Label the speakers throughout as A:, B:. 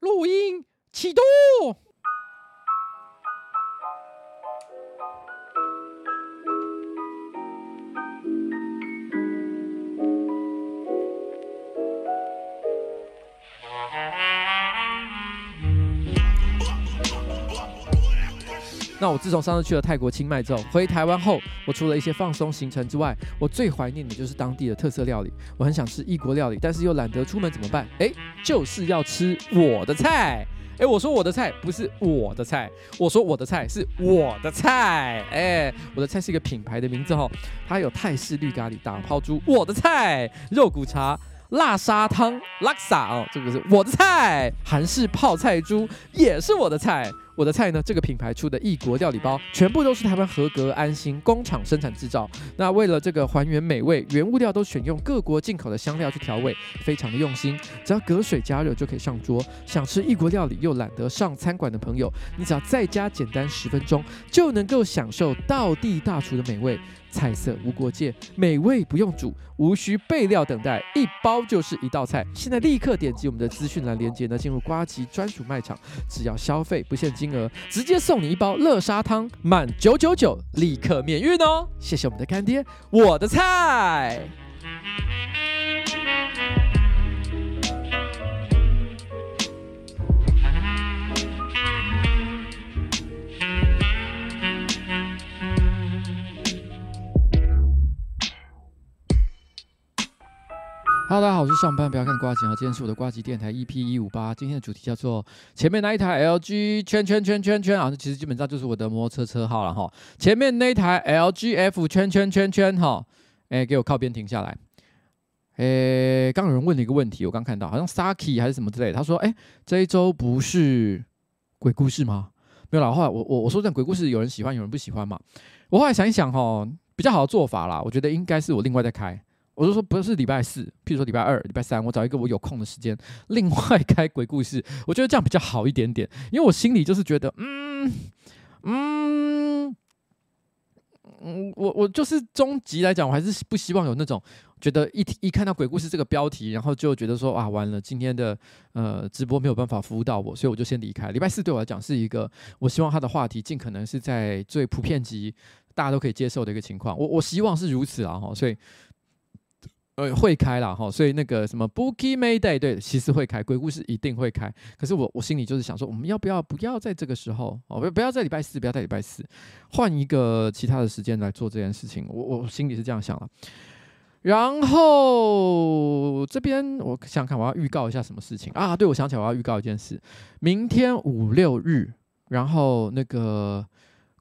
A: 录音启动。那我自从上次去了泰国清迈之后，回台湾后，我除了一些放松行程之外，我最怀念的就是当地的特色料理。我很想吃异国料理，但是又懒得出门，怎么办？诶，就是要吃我的菜。诶，我说我的菜不是我的菜，我说我的菜是我的菜。诶，我的菜是一个品牌的名字哦，它有泰式绿咖喱、打抛猪、我的菜、肉骨茶、辣沙汤、拉萨哦，这个是我的菜。韩式泡菜猪也是我的菜。我的菜呢？这个品牌出的异国料理包，全部都是台湾合格安心工厂生产制造。那为了这个还原美味，原物料都选用各国进口的香料去调味，非常的用心。只要隔水加热就可以上桌。想吃异国料理又懒得上餐馆的朋友，你只要在家简单十分钟，就能够享受道地大厨的美味。菜色无国界，美味不用煮，无需备料等待，一包就是一道菜。现在立刻点击我们的资讯栏链接呢，进入瓜吉专属卖场，只要消费不限金额，直接送你一包乐沙汤，满九九九立刻免运哦！谢谢我们的干爹，我的菜。Hello，大家好，我是上班不要看呱吉，今天是我的呱吉电台 EP 一五八，今天的主题叫做前面那一台 LG 圈圈圈圈圈啊，其实基本上就是我的摩托车车号了哈。前面那一台 LGF 圈圈圈圈哈，哎，给我靠边停下来。哎，刚有人问了一个问题，我刚看到好像 Saki 还是什么之类的，他说，哎，这一周不是鬼故事吗？没有啦，后来我我我说这鬼故事有人喜欢，有人不喜欢嘛。我后来想一想哈，比较好的做法啦，我觉得应该是我另外再开。我就说不是礼拜四，譬如说礼拜二、礼拜三，我找一个我有空的时间，另外开鬼故事，我觉得这样比较好一点点，因为我心里就是觉得，嗯嗯嗯，我我就是终极来讲，我还是不希望有那种觉得一一看到鬼故事这个标题，然后就觉得说啊完了，今天的呃直播没有办法服务到我，所以我就先离开。礼拜四对我来讲是一个，我希望他的话题尽可能是在最普遍级，大家都可以接受的一个情况，我我希望是如此啊，所以。呃，会开啦哈，所以那个什么 Bookie Mayday，对，其实会开，鬼故事一定会开。可是我我心里就是想说，我们要不要不要在这个时候哦，不不要在礼拜四，不要在礼拜四，换一个其他的时间来做这件事情。我我心里是这样想了。然后这边我想看，我要预告一下什么事情啊？对，我想起来我要预告一件事，明天五六日，然后那个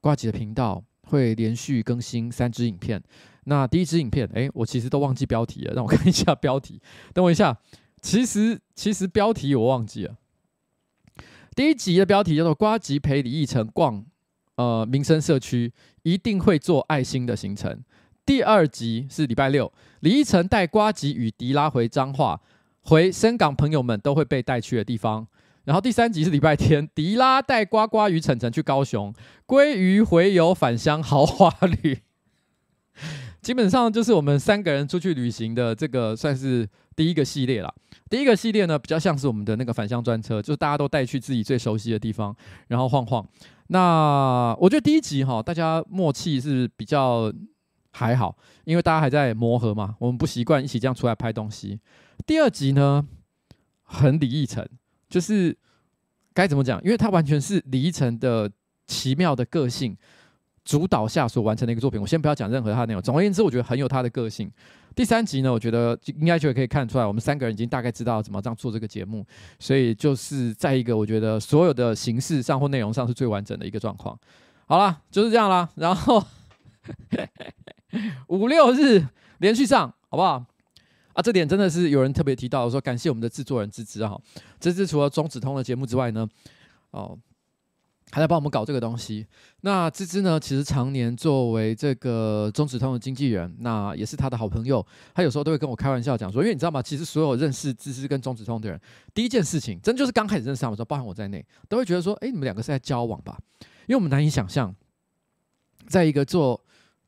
A: 瓜吉的频道会连续更新三支影片。那第一支影片，诶、欸，我其实都忘记标题了，让我看一下标题。等我一下，其实其实标题我忘记了。第一集的标题叫做“瓜吉陪李义成逛呃民生社区，一定会做爱心的行程”。第二集是礼拜六，李义成带瓜吉与迪拉回彰化，回深港朋友们都会被带去的地方。然后第三集是礼拜天，迪拉带呱呱与晨晨去高雄，鲑鱼回游返乡豪华旅。基本上就是我们三个人出去旅行的这个算是第一个系列了。第一个系列呢，比较像是我们的那个返乡专车，就是大家都带去自己最熟悉的地方，然后晃晃。那我觉得第一集哈，大家默契是比较还好，因为大家还在磨合嘛，我们不习惯一起这样出来拍东西。第二集呢，很李义成，就是该怎么讲？因为他完全是李义成的奇妙的个性。主导下所完成的一个作品，我先不要讲任何他的内容。总而言之，我觉得很有他的个性。第三集呢，我觉得应该就可以看出来，我们三个人已经大概知道怎么这样做这个节目，所以就是在一个我觉得所有的形式上或内容上是最完整的一个状况。好了，就是这样啦。然后 五六日连续上，好不好？啊，这点真的是有人特别提到说，感谢我们的制作人芝芝哈。芝芝除了中止通的节目之外呢，哦。还在帮我们搞这个东西。那芝芝呢？其实常年作为这个中止通的经纪人，那也是他的好朋友。他有时候都会跟我开玩笑讲说，因为你知道吗？其实所有认识芝芝跟中止通的人，第一件事情，真就是刚开始认识他们的时候，包含我在内，都会觉得说，哎，你们两个是在交往吧？因为我们难以想象，在一个做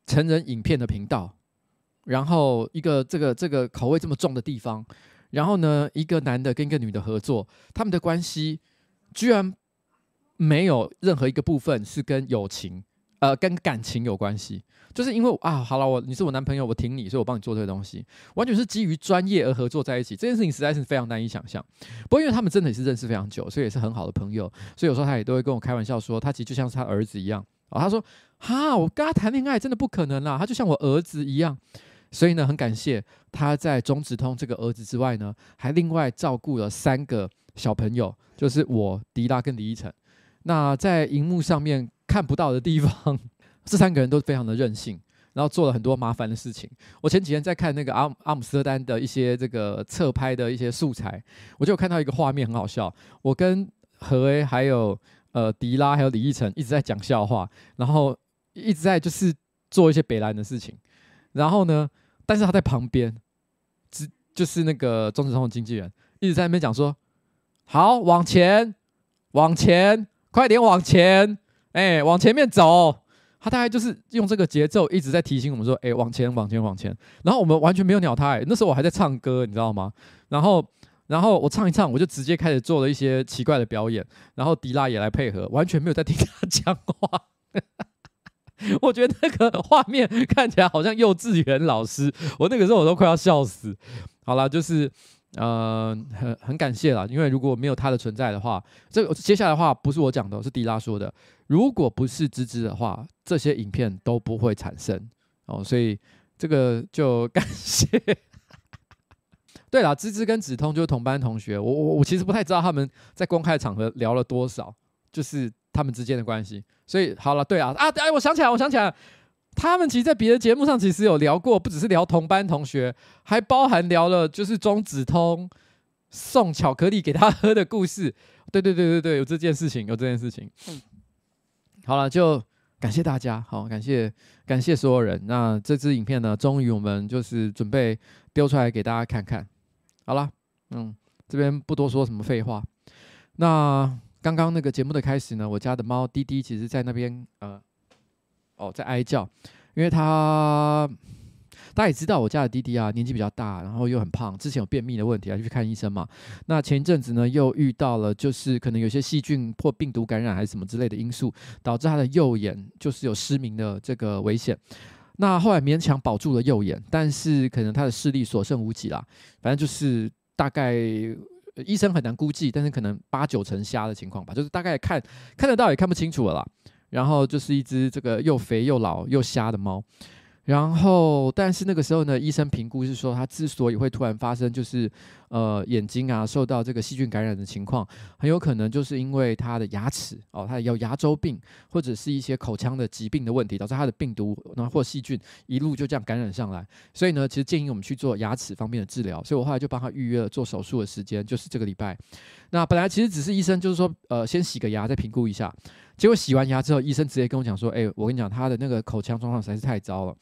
A: 成人影片的频道，然后一个这个这个口味这么重的地方，然后呢，一个男的跟一个女的合作，他们的关系居然没有任何一个部分是跟友情，呃，跟感情有关系。就是因为啊，好了，我你是我男朋友，我挺你，所以我帮你做这个东西，完全是基于专业而合作在一起。这件事情实在是非常难以想象。不过因为他们真的也是认识非常久，所以也是很好的朋友，所以有时候他也都会跟我开玩笑说，他其实就像是他儿子一样。哦，他说哈，我跟他谈恋爱真的不可能啦，他就像我儿子一样。所以呢，很感谢他在中指通这个儿子之外呢，还另外照顾了三个小朋友，就是我迪拉跟李依晨。那在荧幕上面看不到的地方。这三个人都非常的任性，然后做了很多麻烦的事情。我前几天在看那个阿阿姆斯特丹的一些这个侧拍的一些素材，我就有看到一个画面很好笑。我跟何威还有呃迪拉还有李奕晨一直在讲笑话，然后一直在就是做一些北兰的事情。然后呢，但是他在旁边，只就是那个中指通的经纪人一直在那边讲说：“好，往前，往前，快点往前，哎，往前面走。”他大概就是用这个节奏一直在提醒我们说：“哎，往前，往前，往前。”然后我们完全没有鸟他。哎，那时候我还在唱歌，你知道吗？然后，然后我唱一唱，我就直接开始做了一些奇怪的表演。然后迪拉也来配合，完全没有在听他讲话。我觉得那个画面看起来好像幼稚园老师。我那个时候我都快要笑死。好了，就是。呃，很很感谢啦，因为如果没有他的存在的话，这个接下来的话不是我讲的，是迪拉说的。如果不是芝芝的话，这些影片都不会产生哦，所以这个就感谢。对了，芝芝跟指通就是同班同学，我我我其实不太知道他们在公开场合聊了多少，就是他们之间的关系。所以好了，对啊啊，哎，我想起来，我想起来。他们其实，在别的节目上其实有聊过，不只是聊同班同学，还包含聊了就是中子通送巧克力给他喝的故事。对对对对对，有这件事情，有这件事情。好了，就感谢大家，好，感谢感谢所有人。那这支影片呢，终于我们就是准备丢出来给大家看看。好了，嗯，这边不多说什么废话。那刚刚那个节目的开始呢，我家的猫滴滴其实在那边，呃。哦，在哀叫，因为他大家也知道，我家的弟弟啊，年纪比较大，然后又很胖，之前有便秘的问题，啊，就去看医生嘛。那前一阵子呢，又遇到了就是可能有些细菌或病毒感染还是什么之类的因素，导致他的右眼就是有失明的这个危险。那后来勉强保住了右眼，但是可能他的视力所剩无几啦。反正就是大概医生很难估计，但是可能八九成瞎的情况吧，就是大概看看得到也看不清楚了啦。然后就是一只这个又肥又老又瞎的猫，然后但是那个时候呢，医生评估是说，它之所以会突然发生，就是呃眼睛啊受到这个细菌感染的情况，很有可能就是因为它的牙齿哦，它有牙周病或者是一些口腔的疾病的问题，导致它的病毒然后或细菌一路就这样感染上来。所以呢，其实建议我们去做牙齿方面的治疗。所以我后来就帮他预约了做手术的时间，就是这个礼拜。那本来其实只是医生就是说，呃，先洗个牙再评估一下。结果洗完牙之后，医生直接跟我讲说：“哎、我跟你讲，他的那个口腔状况实在是太糟了。”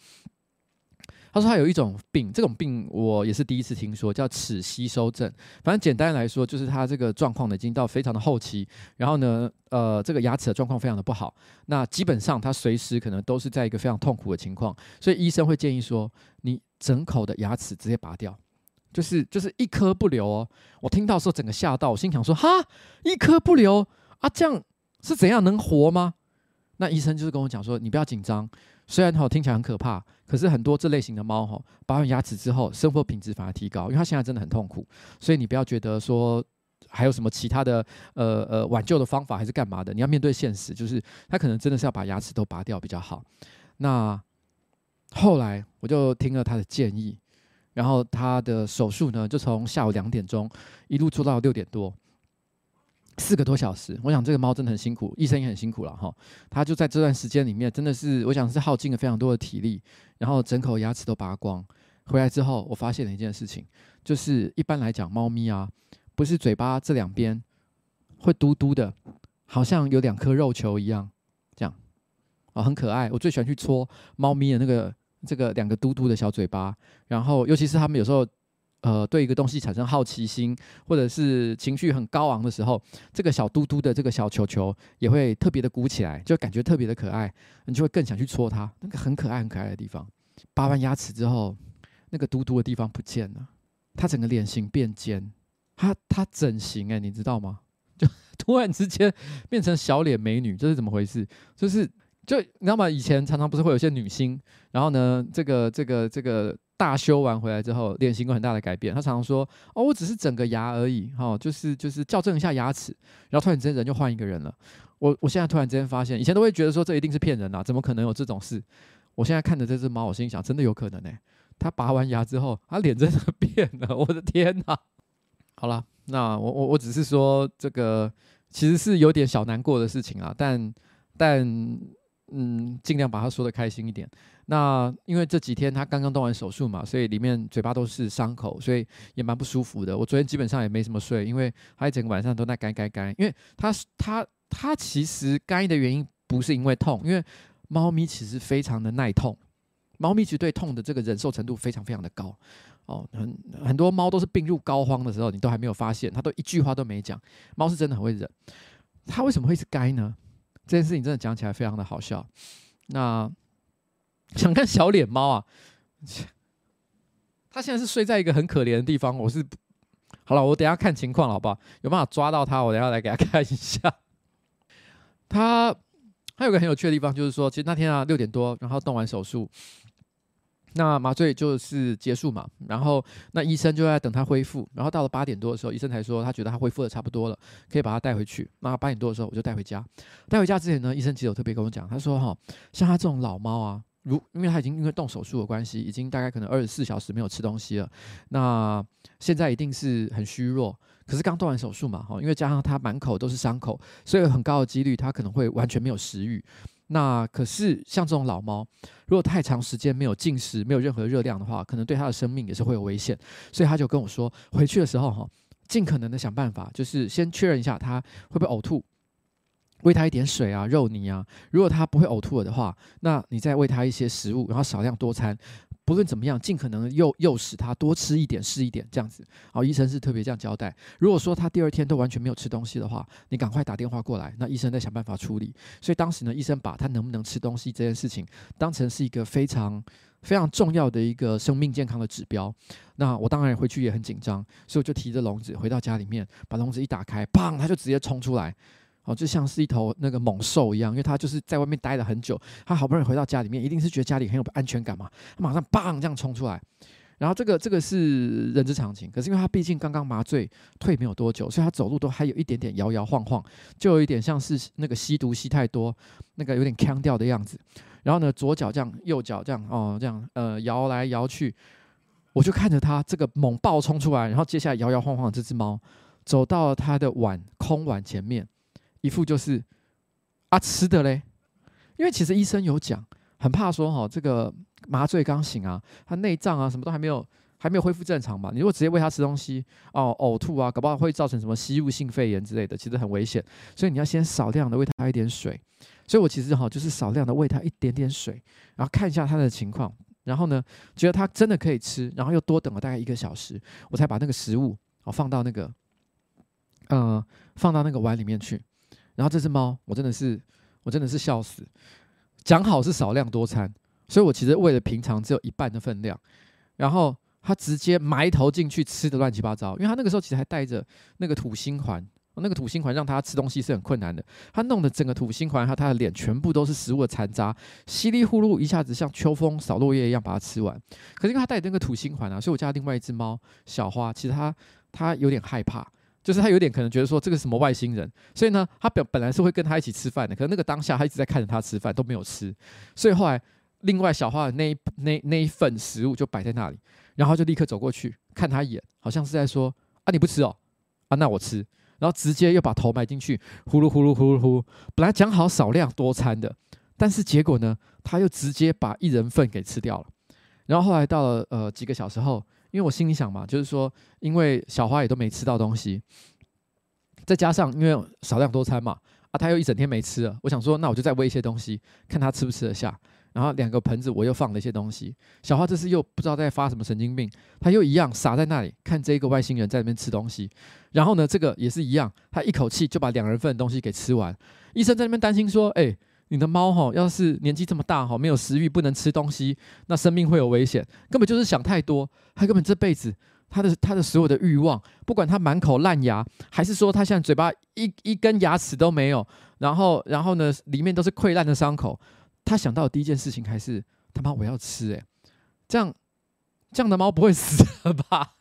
A: 他说他有一种病，这种病我也是第一次听说，叫齿吸收症。反正简单来说，就是他这个状况呢已经到非常的后期，然后呢，呃，这个牙齿的状况非常的不好。那基本上他随时可能都是在一个非常痛苦的情况，所以医生会建议说，你整口的牙齿直接拔掉，就是就是一颗不留哦。我听到时候整个吓到，我心想说：哈，一颗不留啊，这样。是怎样能活吗？那医生就是跟我讲说，你不要紧张。虽然哈听起来很可怕，可是很多这类型的猫哈，拔完牙齿之后，生活品质反而提高，因为它现在真的很痛苦。所以你不要觉得说还有什么其他的呃呃挽救的方法还是干嘛的，你要面对现实，就是它可能真的是要把牙齿都拔掉比较好。那后来我就听了他的建议，然后他的手术呢就从下午两点钟一路做到六点多。四个多小时，我想这个猫真的很辛苦，医生也很辛苦了哈。他就在这段时间里面，真的是我想是耗尽了非常多的体力，然后整口牙齿都拔光。回来之后，我发现了一件事情，就是一般来讲，猫咪啊，不是嘴巴这两边会嘟嘟的，好像有两颗肉球一样，这样哦，很可爱。我最喜欢去戳猫咪的那个这个两个嘟嘟的小嘴巴，然后尤其是它们有时候。呃，对一个东西产生好奇心，或者是情绪很高昂的时候，这个小嘟嘟的这个小球球也会特别的鼓起来，就感觉特别的可爱，你就会更想去戳它。那个很可爱、很可爱的地方，拔完牙齿之后，那个嘟嘟的地方不见了，它整个脸型变尖，它它整形哎，你知道吗？就突然之间变成小脸美女，这是怎么回事？就是就你知道吗？以前常常不是会有些女星，然后呢，这个这个这个大修完回来之后，脸型有很大的改变。他常常说：“哦，我只是整个牙而已，哈、就是就是校正一下牙齿。”然后突然之间人就换一个人了。我我现在突然之间发现，以前都会觉得说这一定是骗人啊，怎么可能有这种事？我现在看着这只猫，我心想，真的有可能呢、欸。它拔完牙之后，它脸真的变了，我的天哪！好了，那我我我只是说这个其实是有点小难过的事情啊，但但嗯，尽量把它说得开心一点。那因为这几天他刚刚动完手术嘛，所以里面嘴巴都是伤口，所以也蛮不舒服的。我昨天基本上也没什么睡，因为他一整个晚上都在干干干，因为他他他其实干的原因不是因为痛，因为。猫咪其实非常的耐痛，猫咪其实对痛的这个忍受程度非常非常的高哦。很很多猫都是病入膏肓的时候，你都还没有发现，它都一句话都没讲。猫是真的很会忍，它为什么会是该呢？这件事情真的讲起来非常的好笑。那想看小脸猫啊，它现在是睡在一个很可怜的地方。我是好了，我等下看情况，好不好？有办法抓到它，我等下来给它看一下。它。还有个很有趣的地方，就是说，其实那天啊六点多，然后动完手术，那麻醉就是结束嘛，然后那医生就在等他恢复，然后到了八点多的时候，医生才说他觉得他恢复的差不多了，可以把他带回去。那八点多的时候，我就带回家。带回家之前呢，医生其实有特别跟我讲，他说哈，像他这种老猫啊，如因为他已经因为动手术的关系，已经大概可能二十四小时没有吃东西了，那现在一定是很虚弱。可是刚动完手术嘛，哈，因为加上他满口都是伤口，所以有很高的几率他可能会完全没有食欲。那可是像这种老猫，如果太长时间没有进食，没有任何热量的话，可能对他的生命也是会有危险。所以他就跟我说，回去的时候哈，尽可能的想办法，就是先确认一下他会不会呕吐，喂他一点水啊、肉泥啊。如果他不会呕吐了的话，那你再喂他一些食物，然后少量多餐。不论怎么样，尽可能诱诱使他多吃一点是一点，这样子。好，医生是特别这样交代。如果说他第二天都完全没有吃东西的话，你赶快打电话过来，那医生再想办法处理。所以当时呢，医生把他能不能吃东西这件事情当成是一个非常非常重要的一个生命健康的指标。那我当然回去也很紧张，所以我就提着笼子回到家里面，把笼子一打开，砰，他就直接冲出来。哦，就像是一头那个猛兽一样，因为他就是在外面待了很久，他好不容易回到家里面，一定是觉得家里很有安全感嘛，他马上砰这样冲出来，然后这个这个是人之常情，可是因为他毕竟刚刚麻醉退没有多久，所以他走路都还有一点点摇摇晃晃，就有一点像是那个吸毒吸太多，那个有点腔调的样子。然后呢，左脚这样，右脚这样，哦，这样呃摇来摇去，我就看着他这个猛暴冲出来，然后接下来摇摇晃晃这只猫走到了他的碗空碗前面。一副就是啊吃的嘞，因为其实医生有讲，很怕说哈，这个麻醉刚醒啊，他内脏啊什么都还没有还没有恢复正常嘛。你如果直接喂他吃东西哦，呕吐啊，搞不好会造成什么吸入性肺炎之类的，其实很危险。所以你要先少量的喂他一点水。所以我其实哈就是少量的喂他一点点水，然后看一下他的情况，然后呢觉得他真的可以吃，然后又多等了大概一个小时，我才把那个食物哦放到那个呃放到那个碗里面去。然后这只猫，我真的是，我真的是笑死。讲好是少量多餐，所以我其实喂了平常只有一半的分量。然后它直接埋头进去吃的乱七八糟，因为它那个时候其实还带着那个土星环，那个土星环让它吃东西是很困难的。它弄的整个土星环和它的脸全部都是食物的残渣，稀里呼噜一下子像秋风扫落叶一样把它吃完。可是因为它带着那个土星环啊，所以我家另外一只猫小花，其实它它有点害怕。就是他有点可能觉得说这个是什么外星人，所以呢，他本本来是会跟他一起吃饭的，可是那个当下他一直在看着他吃饭都没有吃，所以后来另外小花的那一那那一份食物就摆在那里，然后就立刻走过去看他一眼，好像是在说啊你不吃哦，啊那我吃，然后直接又把头埋进去，呼噜呼噜呼噜呼，本来讲好少量多餐的，但是结果呢，他又直接把一人份给吃掉了，然后后来到了呃几个小时后。因为我心里想嘛，就是说，因为小花也都没吃到东西，再加上因为少量多餐嘛，啊，他又一整天没吃了，我想说，那我就再喂一些东西，看他吃不吃得下。然后两个盆子我又放了一些东西，小花这次又不知道在发什么神经病，他又一样傻在那里看这个外星人在那边吃东西。然后呢，这个也是一样，他一口气就把两人份的东西给吃完。医生在那边担心说，哎。你的猫哈，要是年纪这么大哈，没有食欲，不能吃东西，那生命会有危险。根本就是想太多，它根本这辈子他的他的所有的欲望，不管他满口烂牙，还是说他现在嘴巴一一根牙齿都没有，然后然后呢，里面都是溃烂的伤口，他想到的第一件事情还是他妈我要吃诶，这样这样的猫不会死了吧？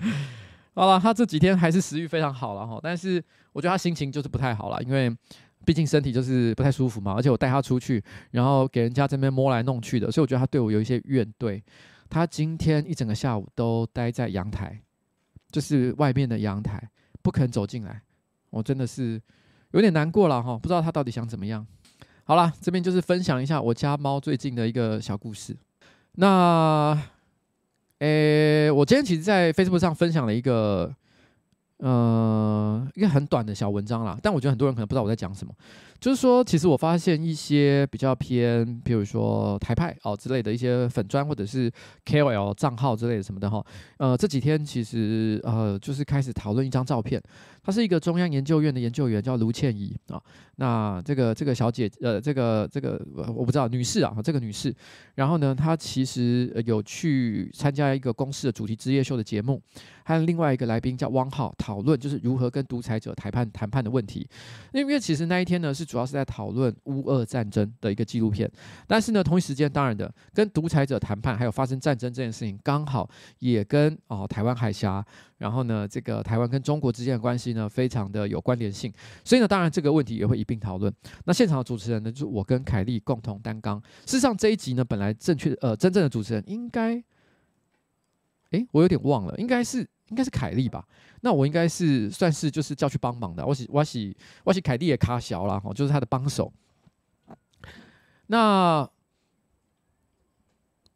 A: 好了，他这几天还是食欲非常好了哈，但是我觉得他心情就是不太好了，因为。毕竟身体就是不太舒服嘛，而且我带他出去，然后给人家这边摸来弄去的，所以我觉得他对我有一些怨怼。他今天一整个下午都待在阳台，就是外面的阳台，不肯走进来。我真的是有点难过了哈，不知道他到底想怎么样。好了，这边就是分享一下我家猫最近的一个小故事。那，诶，我今天其实，在 Facebook 上分享了一个。呃，一个很短的小文章啦，但我觉得很多人可能不知道我在讲什么。就是说，其实我发现一些比较偏，比如说台派哦之类的一些粉专或者是 KOL 账号之类的什么的哈。呃，这几天其实呃就是开始讨论一张照片，她是一个中央研究院的研究员，叫卢倩怡啊。那这个这个小姐呃这个这个我不知道女士啊，这个女士，然后呢，她其实有去参加一个公司的主题之夜秀的节目，还有另外一个来宾叫汪浩讨论就是如何跟独裁者谈判谈判的问题。因为其实那一天呢是。主要是在讨论乌俄战争的一个纪录片，但是呢，同一时间，当然的，跟独裁者谈判，还有发生战争这件事情，刚好也跟哦台湾海峡，然后呢，这个台湾跟中国之间的关系呢，非常的有关联性，所以呢，当然这个问题也会一并讨论。那现场的主持人呢，就是我跟凯莉共同担纲。事实上，这一集呢，本来正确呃真正的主持人应该，诶，我有点忘了，应该是。应该是凯莉吧，那我应该是算是就是叫去帮忙的，我是我是我是凯莉也卡小了哈，就是他的帮手。那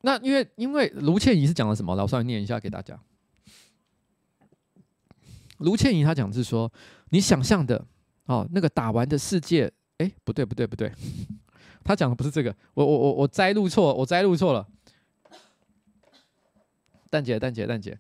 A: 那因为因为卢倩怡是讲了什么？我稍微念一下给大家。卢倩怡她讲的是说，你想象的哦那个打完的世界，哎不对不对不对，她讲的不是这个，我我我我摘录错，我摘录错了。蛋姐蛋姐蛋姐。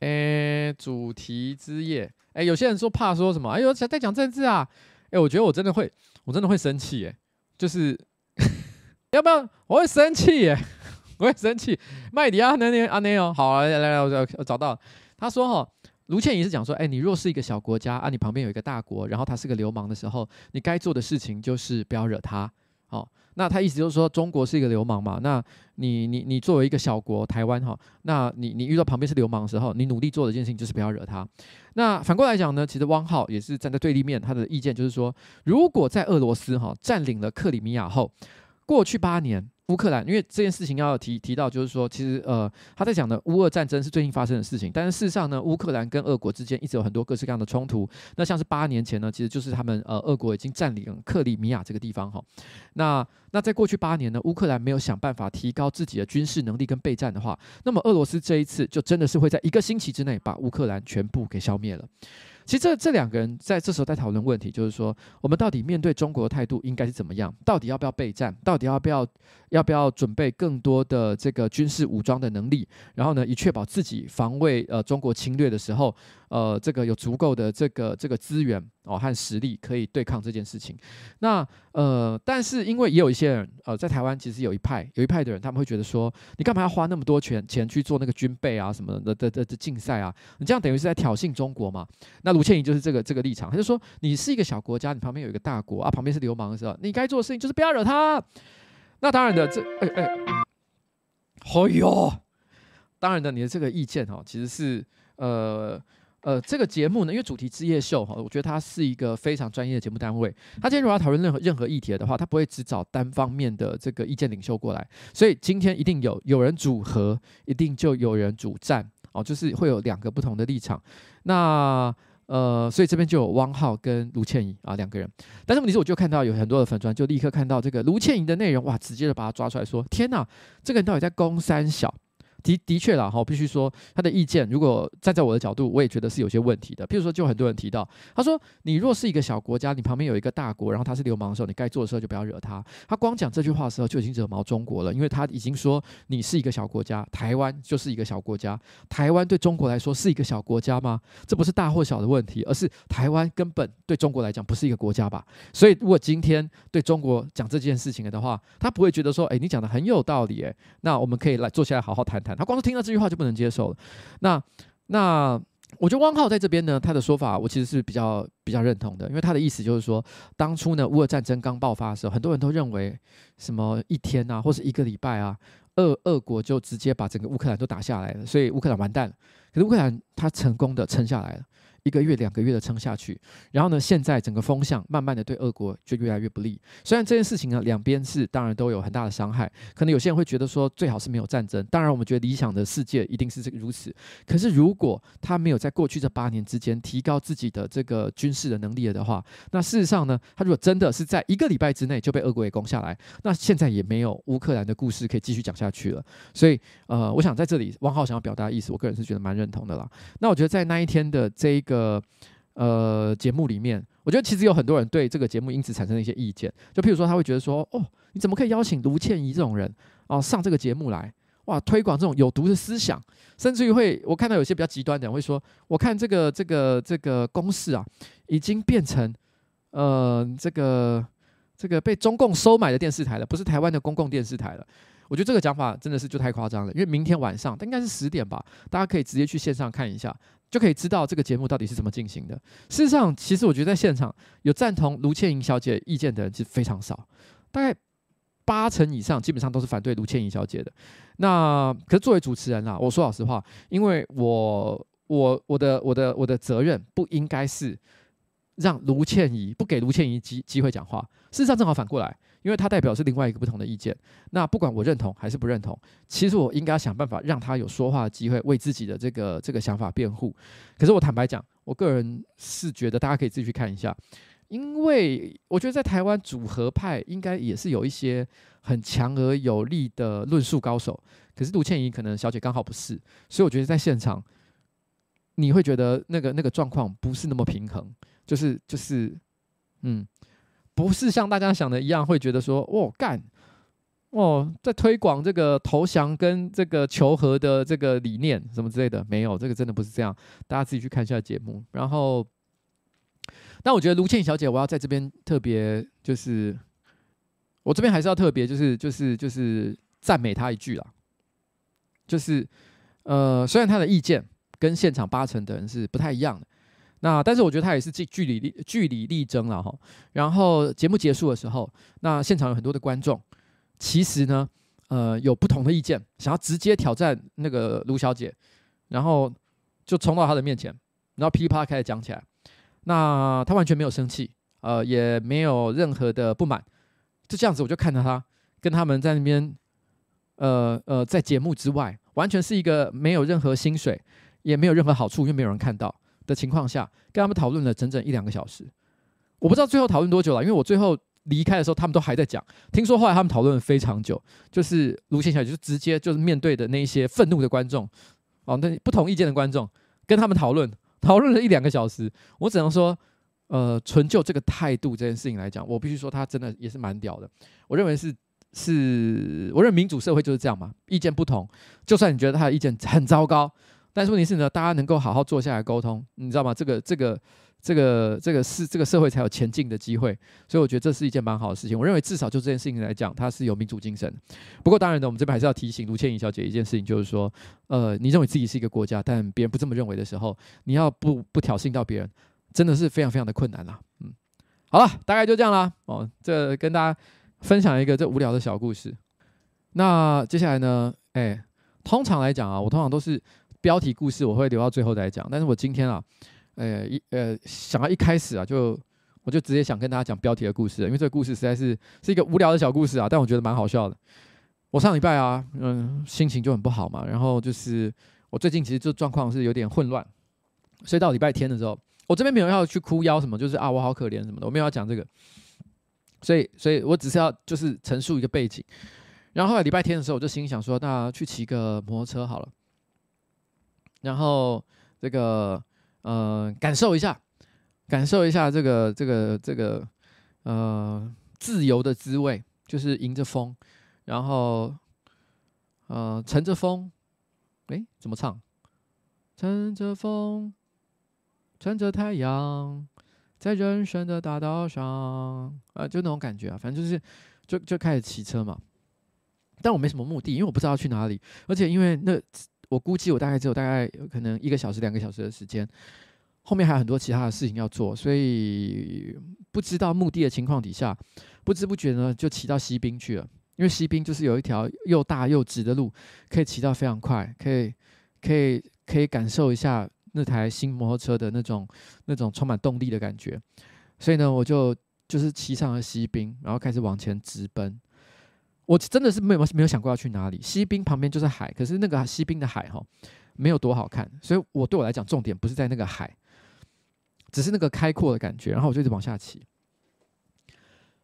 A: 诶，主题之夜，诶，有些人说怕说什么？哎呦，在讲政治啊！诶，我觉得我真的会，我真的会生气，诶，就是 要不要？我会生气，诶，我会生气。麦迪亚那那阿内哦，好，来来来，我我找到。他说哈，卢倩仪是讲说，诶，你若是一个小国家啊，你旁边有一个大国，然后他是个流氓的时候，你该做的事情就是不要惹他。好，那他意思就是说，中国是一个流氓嘛？那你你你作为一个小国，台湾哈，那你你遇到旁边是流氓的时候，你努力做的一件事情就是不要惹他。那反过来讲呢，其实汪浩也是站在对立面，他的意见就是说，如果在俄罗斯哈占领了克里米亚后，过去八年。乌克兰，因为这件事情要提提到，就是说，其实呃，他在讲的乌俄战争是最近发生的事情，但是事实上呢，乌克兰跟俄国之间一直有很多各式各样的冲突。那像是八年前呢，其实就是他们呃，俄国已经占领克里米亚这个地方哈。那那在过去八年呢，乌克兰没有想办法提高自己的军事能力跟备战的话，那么俄罗斯这一次就真的是会在一个星期之内把乌克兰全部给消灭了。其实这这两个人在这时候在讨论问题，就是说我们到底面对中国的态度应该是怎么样？到底要不要备战？到底要不要要不要准备更多的这个军事武装的能力？然后呢，以确保自己防卫呃中国侵略的时候，呃这个有足够的这个这个资源哦和实力可以对抗这件事情。那呃，但是因为也有一些人呃在台湾其实有一派有一派的人，他们会觉得说，你干嘛要花那么多钱钱去做那个军备啊什么的的的的竞赛啊？你这样等于是在挑衅中国嘛？那。卢倩仪就是这个这个立场，他就说，你是一个小国家，你旁边有一个大国啊，旁边是流氓的时候，你该做的事情就是不要惹他。那当然的，这哎哎，哎呦，当然的，你的这个意见哈，其实是呃呃，这个节目呢，因为主题之夜秀哈，我觉得它是一个非常专业的节目单位。他今天如果要讨论任何任何议题的话，他不会只找单方面的这个意见领袖过来，所以今天一定有有人主和，一定就有人主战哦，就是会有两个不同的立场。那呃，所以这边就有汪浩跟卢倩怡啊两个人，但是问题是，我就看到有很多的粉砖，就立刻看到这个卢倩怡的内容，哇，直接就把他抓出来说，天哪，这个人到底在攻三小？的的确啦，哈，必须说他的意见，如果站在我的角度，我也觉得是有些问题的。譬如说，就很多人提到，他说，你若是一个小国家，你旁边有一个大国，然后他是流氓的时候，你该做的时候就不要惹他。他光讲这句话的时候就已经惹毛中国了，因为他已经说你是一个小国家，台湾就是一个小国家，台湾对中国来说是一个小国家吗？这不是大或小的问题，而是台湾根本对中国来讲不是一个国家吧？所以，如果今天对中国讲这件事情的话，他不会觉得说，哎，你讲的很有道理，哎，那我们可以来坐下来好好谈谈。他光是听到这句话就不能接受了。那那我觉得汪浩在这边呢，他的说法我其实是比较比较认同的，因为他的意思就是说，当初呢乌俄战争刚爆发的时候，很多人都认为什么一天啊，或是一个礼拜啊，俄俄国就直接把整个乌克兰都打下来了，所以乌克兰完蛋了。可是乌克兰他成功的撑下来了。一个月、两个月的撑下去，然后呢，现在整个风向慢慢的对俄国就越来越不利。虽然这件事情呢，两边是当然都有很大的伤害，可能有些人会觉得说最好是没有战争。当然，我们觉得理想的世界一定是这个如此。可是，如果他没有在过去这八年之间提高自己的这个军事的能力了的话，那事实上呢，他如果真的是在一个礼拜之内就被俄国给攻下来，那现在也没有乌克兰的故事可以继续讲下去了。所以，呃，我想在这里，汪浩想要表达的意思，我个人是觉得蛮认同的啦。那我觉得在那一天的这一个。呃呃，节目里面，我觉得其实有很多人对这个节目因此产生了一些意见，就譬如说，他会觉得说，哦，你怎么可以邀请卢倩怡这种人哦上这个节目来，哇，推广这种有毒的思想，甚至于会，我看到有些比较极端的人会说，我看这个这个这个公视啊，已经变成呃这个这个被中共收买的电视台了，不是台湾的公共电视台了。我觉得这个讲法真的是就太夸张了，因为明天晚上，应该是十点吧，大家可以直接去线上看一下，就可以知道这个节目到底是怎么进行的。事实上，其实我觉得在现场有赞同卢倩仪小姐意见的人是非常少，大概八成以上基本上都是反对卢倩仪小姐的。那可是作为主持人啦，我说老实话，因为我我我的我的我的责任不应该是让卢倩怡不给卢倩怡机机会讲话，事实上正好反过来。因为他代表是另外一个不同的意见，那不管我认同还是不认同，其实我应该要想办法让他有说话的机会，为自己的这个这个想法辩护。可是我坦白讲，我个人是觉得大家可以自己去看一下，因为我觉得在台湾组合派应该也是有一些很强而有力的论述高手，可是卢倩怡可能小姐刚好不是，所以我觉得在现场你会觉得那个那个状况不是那么平衡，就是就是嗯。不是像大家想的一样，会觉得说，哦，干，哦，在推广这个投降跟这个求和的这个理念什么之类的，没有，这个真的不是这样。大家自己去看一下节目。然后，但我觉得卢倩小姐，我要在这边特别，就是我这边还是要特别，就是就是就是赞美她一句啦。就是，呃，虽然她的意见跟现场八成的人是不太一样的。那但是我觉得他也是据据理力据理力争了哈。然后节目结束的时候，那现场有很多的观众，其实呢，呃，有不同的意见，想要直接挑战那个卢小姐，然后就冲到她的面前，然后噼里啪啦开始讲起来。那他完全没有生气，呃，也没有任何的不满，就这样子，我就看着他跟他们在那边，呃呃，在节目之外，完全是一个没有任何薪水，也没有任何好处，因为没有人看到。的情况下，跟他们讨论了整整一两个小时，我不知道最后讨论多久了，因为我最后离开的时候，他们都还在讲。听说后来他们讨论了非常久，就是卢倩小姐就直接就是面对的那一些愤怒的观众，哦，那不同意见的观众，跟他们讨论，讨论了一两个小时。我只能说，呃，纯就这个态度这件事情来讲，我必须说他真的也是蛮屌的。我认为是是，我认为民主社会就是这样嘛，意见不同，就算你觉得他的意见很糟糕。但是问题是呢，大家能够好好坐下来沟通，你知道吗？这个、这个、这个、这个是这个社会才有前进的机会，所以我觉得这是一件蛮好的事情。我认为至少就这件事情来讲，它是有民主精神。不过当然呢，我们这边还是要提醒卢倩仪小姐一件事情，就是说，呃，你认为自己是一个国家，但别人不这么认为的时候，你要不不挑衅到别人，真的是非常非常的困难啦。嗯，好了，大概就这样啦。哦，这跟大家分享一个这无聊的小故事。那接下来呢，哎，通常来讲啊，我通常都是。标题故事我会留到最后再讲，但是我今天啊，呃一呃想要一开始啊就我就直接想跟大家讲标题的故事，因为这个故事实在是是一个无聊的小故事啊，但我觉得蛮好笑的。我上礼拜啊，嗯，心情就很不好嘛，然后就是我最近其实这状况是有点混乱，所以到礼拜天的时候，我这边没有要去哭腰什么，就是啊我好可怜什么的，我没有要讲这个，所以所以我只是要就是陈述一个背景。然后后来礼拜天的时候，我就心想说，那去骑个摩托车好了。然后这个呃，感受一下，感受一下这个这个这个呃自由的滋味，就是迎着风，然后呃乘着风，哎，怎么唱？乘着风，乘着太阳，在人生的大道上啊，就那种感觉啊，反正就是就就开始骑车嘛。但我没什么目的，因为我不知道要去哪里，而且因为那我估计我大概只有大概可能一个小时、两个小时的时间，后面还有很多其他的事情要做，所以不知道目的的情况底下，不知不觉呢就骑到西滨去了。因为西滨就是有一条又大又直的路，可以骑到非常快，可以可以可以感受一下那台新摩托车的那种那种充满动力的感觉，所以呢，我就就是骑上了西滨，然后开始往前直奔。我真的是没有没有想过要去哪里。西滨旁边就是海，可是那个西滨的海哈没有多好看，所以我对我来讲重点不是在那个海，只是那个开阔的感觉。然后我就一直往下骑。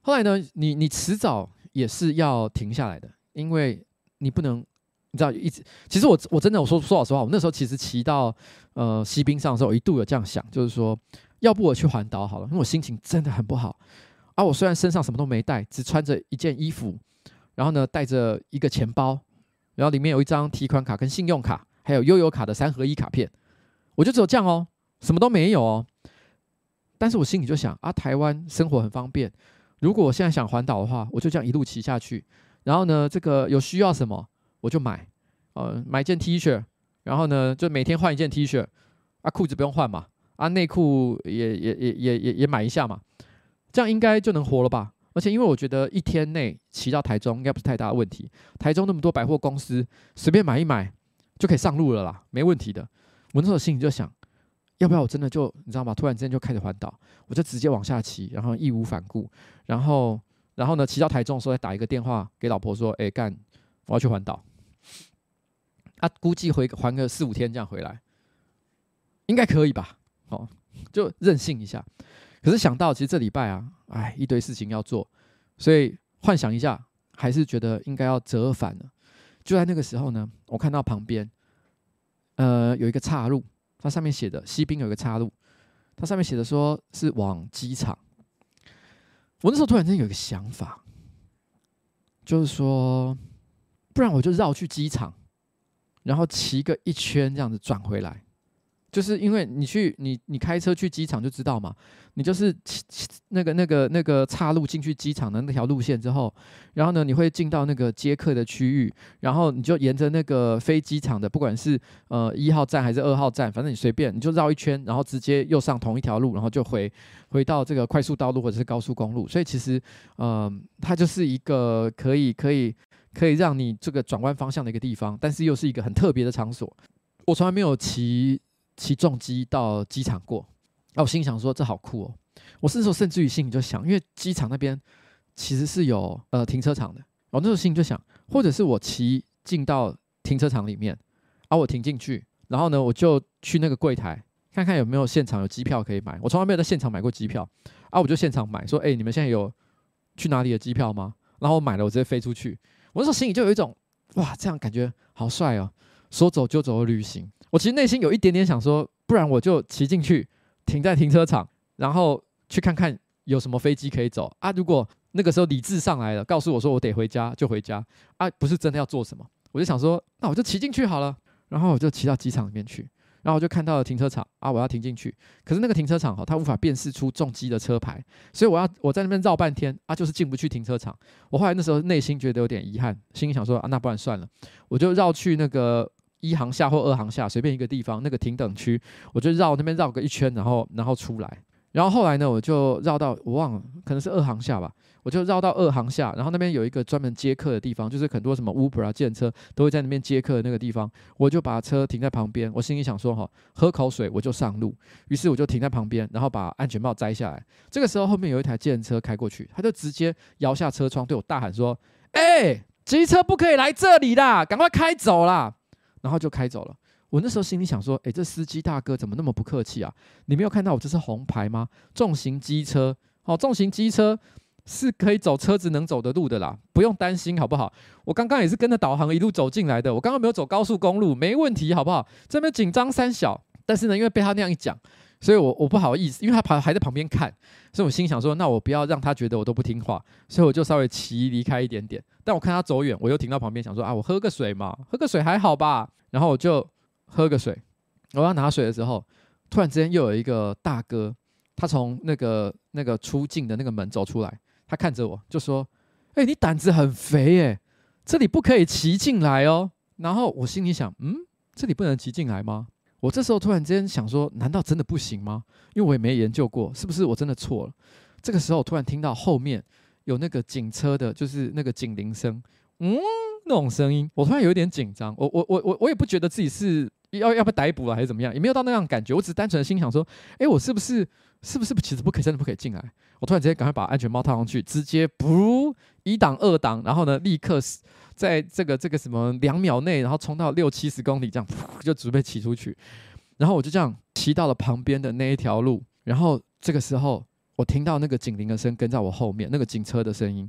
A: 后来呢，你你迟早。也是要停下来的，因为你不能，你知道一直。其实我我真的我说说老实话，我那时候其实骑到呃西滨上的时候，我一度有这样想，就是说，要不我去环岛好了，因为我心情真的很不好。啊，我虽然身上什么都没带，只穿着一件衣服，然后呢带着一个钱包，然后里面有一张提款卡跟信用卡，还有悠游卡的三合一卡片，我就只有这样哦，什么都没有哦。但是我心里就想啊，台湾生活很方便。如果我现在想环岛的话，我就这样一路骑下去。然后呢，这个有需要什么我就买，呃，买件 T 恤。然后呢，就每天换一件 T 恤。啊，裤子不用换嘛，啊，内裤也也也也也也买一下嘛。这样应该就能活了吧？而且因为我觉得一天内骑到台中应该不是太大的问题。台中那么多百货公司，随便买一买就可以上路了啦，没问题的。我那时候心里就想。要不要我真的就你知道吗？突然之间就开始环岛，我就直接往下骑，然后义无反顾，然后然后呢，骑到台中的时候再打一个电话给老婆说：“哎，干，我要去环岛。”啊，估计回还个四五天这样回来，应该可以吧？哦，就任性一下。可是想到其实这礼拜啊，哎，一堆事情要做，所以幻想一下，还是觉得应该要折返了。就在那个时候呢，我看到旁边，呃，有一个岔路。它上面写的西滨有一个岔路，它上面写的说是往机场。我那时候突然间有一个想法，就是说，不然我就绕去机场，然后骑个一圈这样子转回来。就是因为你去你你开车去机场就知道嘛，你就是那个那个那个岔路进去机场的那条路线之后，然后呢，你会进到那个接客的区域，然后你就沿着那个飞机场的，不管是呃一号站还是二号站，反正你随便，你就绕一圈，然后直接又上同一条路，然后就回回到这个快速道路或者是高速公路。所以其实呃，它就是一个可以可以可以让你这个转弯方向的一个地方，但是又是一个很特别的场所。我从来没有骑。骑重机到机场过，啊，我心想说这好酷哦！我那时候甚至于心里就想，因为机场那边其实是有呃停车场的，我那时候心里就想，或者是我骑进到停车场里面，啊，我停进去，然后呢，我就去那个柜台看看有没有现场有机票可以买。我从来没有在现场买过机票，啊，我就现场买，说，哎，你们现在有去哪里的机票吗？然后我买了，我直接飞出去。我那时候心里就有一种，哇，这样感觉好帅哦！说走就走的旅行。我其实内心有一点点想说，不然我就骑进去，停在停车场，然后去看看有什么飞机可以走啊。如果那个时候理智上来了，告诉我说我得回家，就回家啊，不是真的要做什么，我就想说，那我就骑进去好了。然后我就骑到机场里面去，然后我就看到了停车场啊，我要停进去。可是那个停车场哈，它无法辨识出重机的车牌，所以我要我在那边绕半天啊，就是进不去停车场。我后来那时候内心觉得有点遗憾，心里想说啊，那不然算了，我就绕去那个。一航下或二航下，随便一个地方，那个停等区，我就绕那边绕个一圈，然后然后出来，然后后来呢，我就绕到我忘了，可能是二航下吧，我就绕到二航下，然后那边有一个专门接客的地方，就是很多什么 Uber 啊、计程车都会在那边接客的那个地方，我就把车停在旁边，我心里想说哈，喝口水我就上路，于是我就停在旁边，然后把安全帽摘下来，这个时候后面有一台计程车开过去，他就直接摇下车窗对我大喊说：“哎，机车不可以来这里啦，赶快开走啦！”然后就开走了。我那时候心里想说：“诶，这司机大哥怎么那么不客气啊？你没有看到我这是红牌吗？重型机车，哦，重型机车是可以走车子能走的路的啦，不用担心，好不好？我刚刚也是跟着导航一路走进来的，我刚刚没有走高速公路，没问题，好不好？这边紧张三小，但是呢，因为被他那样一讲。”所以我，我不好意思，因为他旁还在旁边看，所以我心想说，那我不要让他觉得我都不听话，所以我就稍微骑离开一点点。但我看他走远，我又停到旁边，想说啊，我喝个水嘛，喝个水还好吧。然后我就喝个水，我要拿水的时候，突然之间又有一个大哥，他从那个那个出境的那个门走出来，他看着我就说：“哎，你胆子很肥耶，这里不可以骑进来哦。然后我心里想，嗯，这里不能骑进来吗？我这时候突然之间想说，难道真的不行吗？因为我也没研究过，是不是我真的错了？这个时候突然听到后面有那个警车的，就是那个警铃声，嗯，那种声音，我突然有点紧张。我我我我我也不觉得自己是要要被逮捕了还是怎么样，也没有到那样感觉。我只是单纯的心想说，诶，我是不是是不是其实不可以，真的不可以进来？我突然之间赶快把安全帽套上去，直接不一档二档，然后呢，立刻在这个这个什么两秒内，然后冲到六七十公里这样，就准备骑出去。然后我就这样骑到了旁边的那一条路，然后这个时候我听到那个警铃的声跟在我后面，那个警车的声音，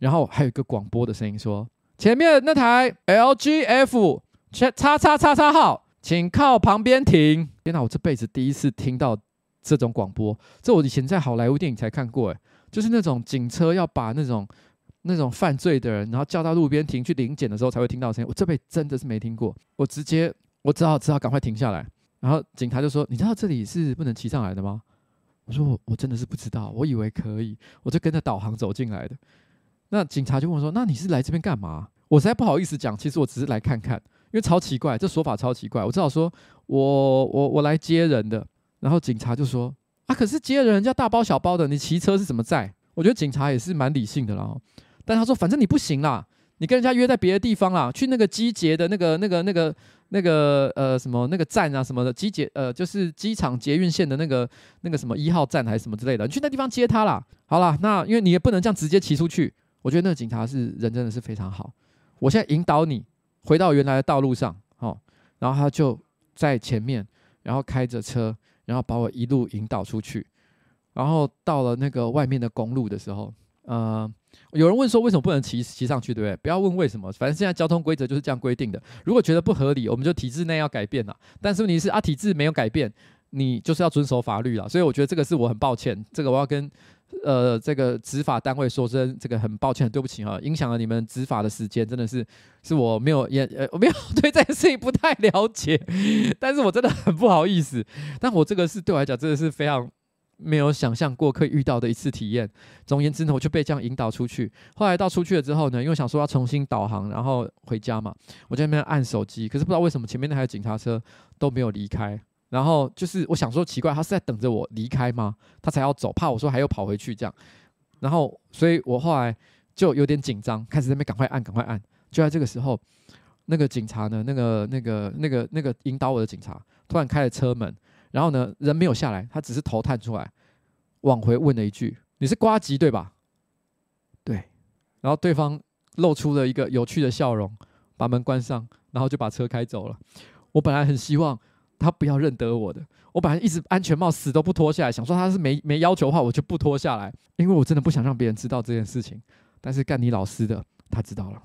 A: 然后还有一个广播的声音说：“前面那台 LGF 叉叉叉叉号，请靠旁边停。”天哪，我这辈子第一次听到这种广播，这我以前在好莱坞电影才看过，诶，就是那种警车要把那种那种犯罪的人，然后叫到路边停去临检的时候才会听到声音。我这辈子真的是没听过，我直接我只好只好赶快停下来。然后警察就说：“你知道这里是不能骑上来的吗？”我说：“我我真的是不知道，我以为可以，我就跟着导航走进来的。”那警察就问我说：“那你是来这边干嘛？”我实在不好意思讲，其实我只是来看看，因为超奇怪，这说法超奇怪。我只好说：“我我我来接人的。”然后警察就说：“啊，可是接人人家大包小包的，你骑车是怎么载？”我觉得警察也是蛮理性的啦，他说：“反正你不行啦。”你跟人家约在别的地方啦，去那个机捷的那个、那个、那个、那个呃什么那个站啊什么的机捷呃就是机场捷运线的那个那个什么一号站还是什么之类的，你去那地方接他啦。好啦，那因为你也不能这样直接骑出去，我觉得那个警察是人真的是非常好。我现在引导你回到原来的道路上，哦，然后他就在前面，然后开着车，然后把我一路引导出去，然后到了那个外面的公路的时候，呃。有人问说，为什么不能骑骑上去，对不对？不要问为什么，反正现在交通规则就是这样规定的。如果觉得不合理，我们就体制内要改变了。但是问题是啊，体制没有改变，你就是要遵守法律了。所以我觉得这个是我很抱歉，这个我要跟呃这个执法单位说声，这个很抱歉，对不起哈，影响了你们执法的时间，真的是是我没有也呃我没有对这件事情不太了解，但是我真的很不好意思。但我这个是对我来讲真的是非常。没有想象过可以遇到的一次体验。总言之呢，我就被这样引导出去。后来到出去了之后呢，因为想说要重新导航，然后回家嘛，我在那边按手机。可是不知道为什么前面那台警察车都没有离开。然后就是我想说奇怪，他是在等着我离开吗？他才要走，怕我说还要跑回去这样。然后所以我后来就有点紧张，开始在那边赶快按，赶快按。就在这个时候，那个警察呢，那个那个那个那个引导我的警察突然开了车门。然后呢，人没有下来，他只是头探出来，往回问了一句：“你是瓜吉对吧？”对。然后对方露出了一个有趣的笑容，把门关上，然后就把车开走了。我本来很希望他不要认得我的，我本来一直安全帽死都不脱下来，想说他是没 没要求的话，我就不脱下来，因为我真的不想让别人知道这件事情。但是干你老师的，他知道了。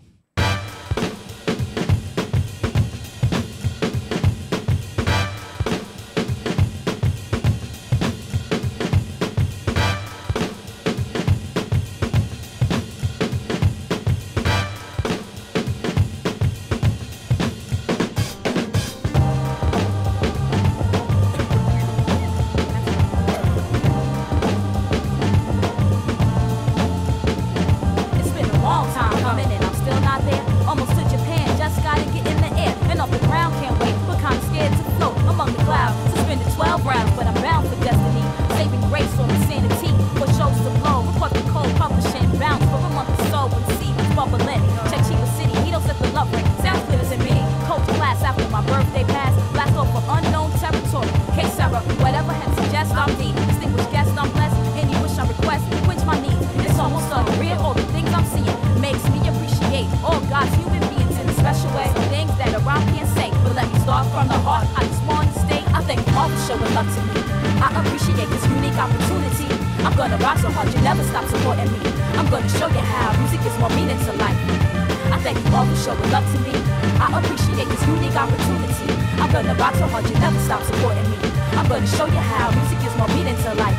B: supporting me. I'm gonna show you how music is more meaning to life. I thank you all for showing love to me. I appreciate this unique opportunity. I'm gonna rock so hard you never stop supporting me. I'm gonna show you how music is more meaning to life.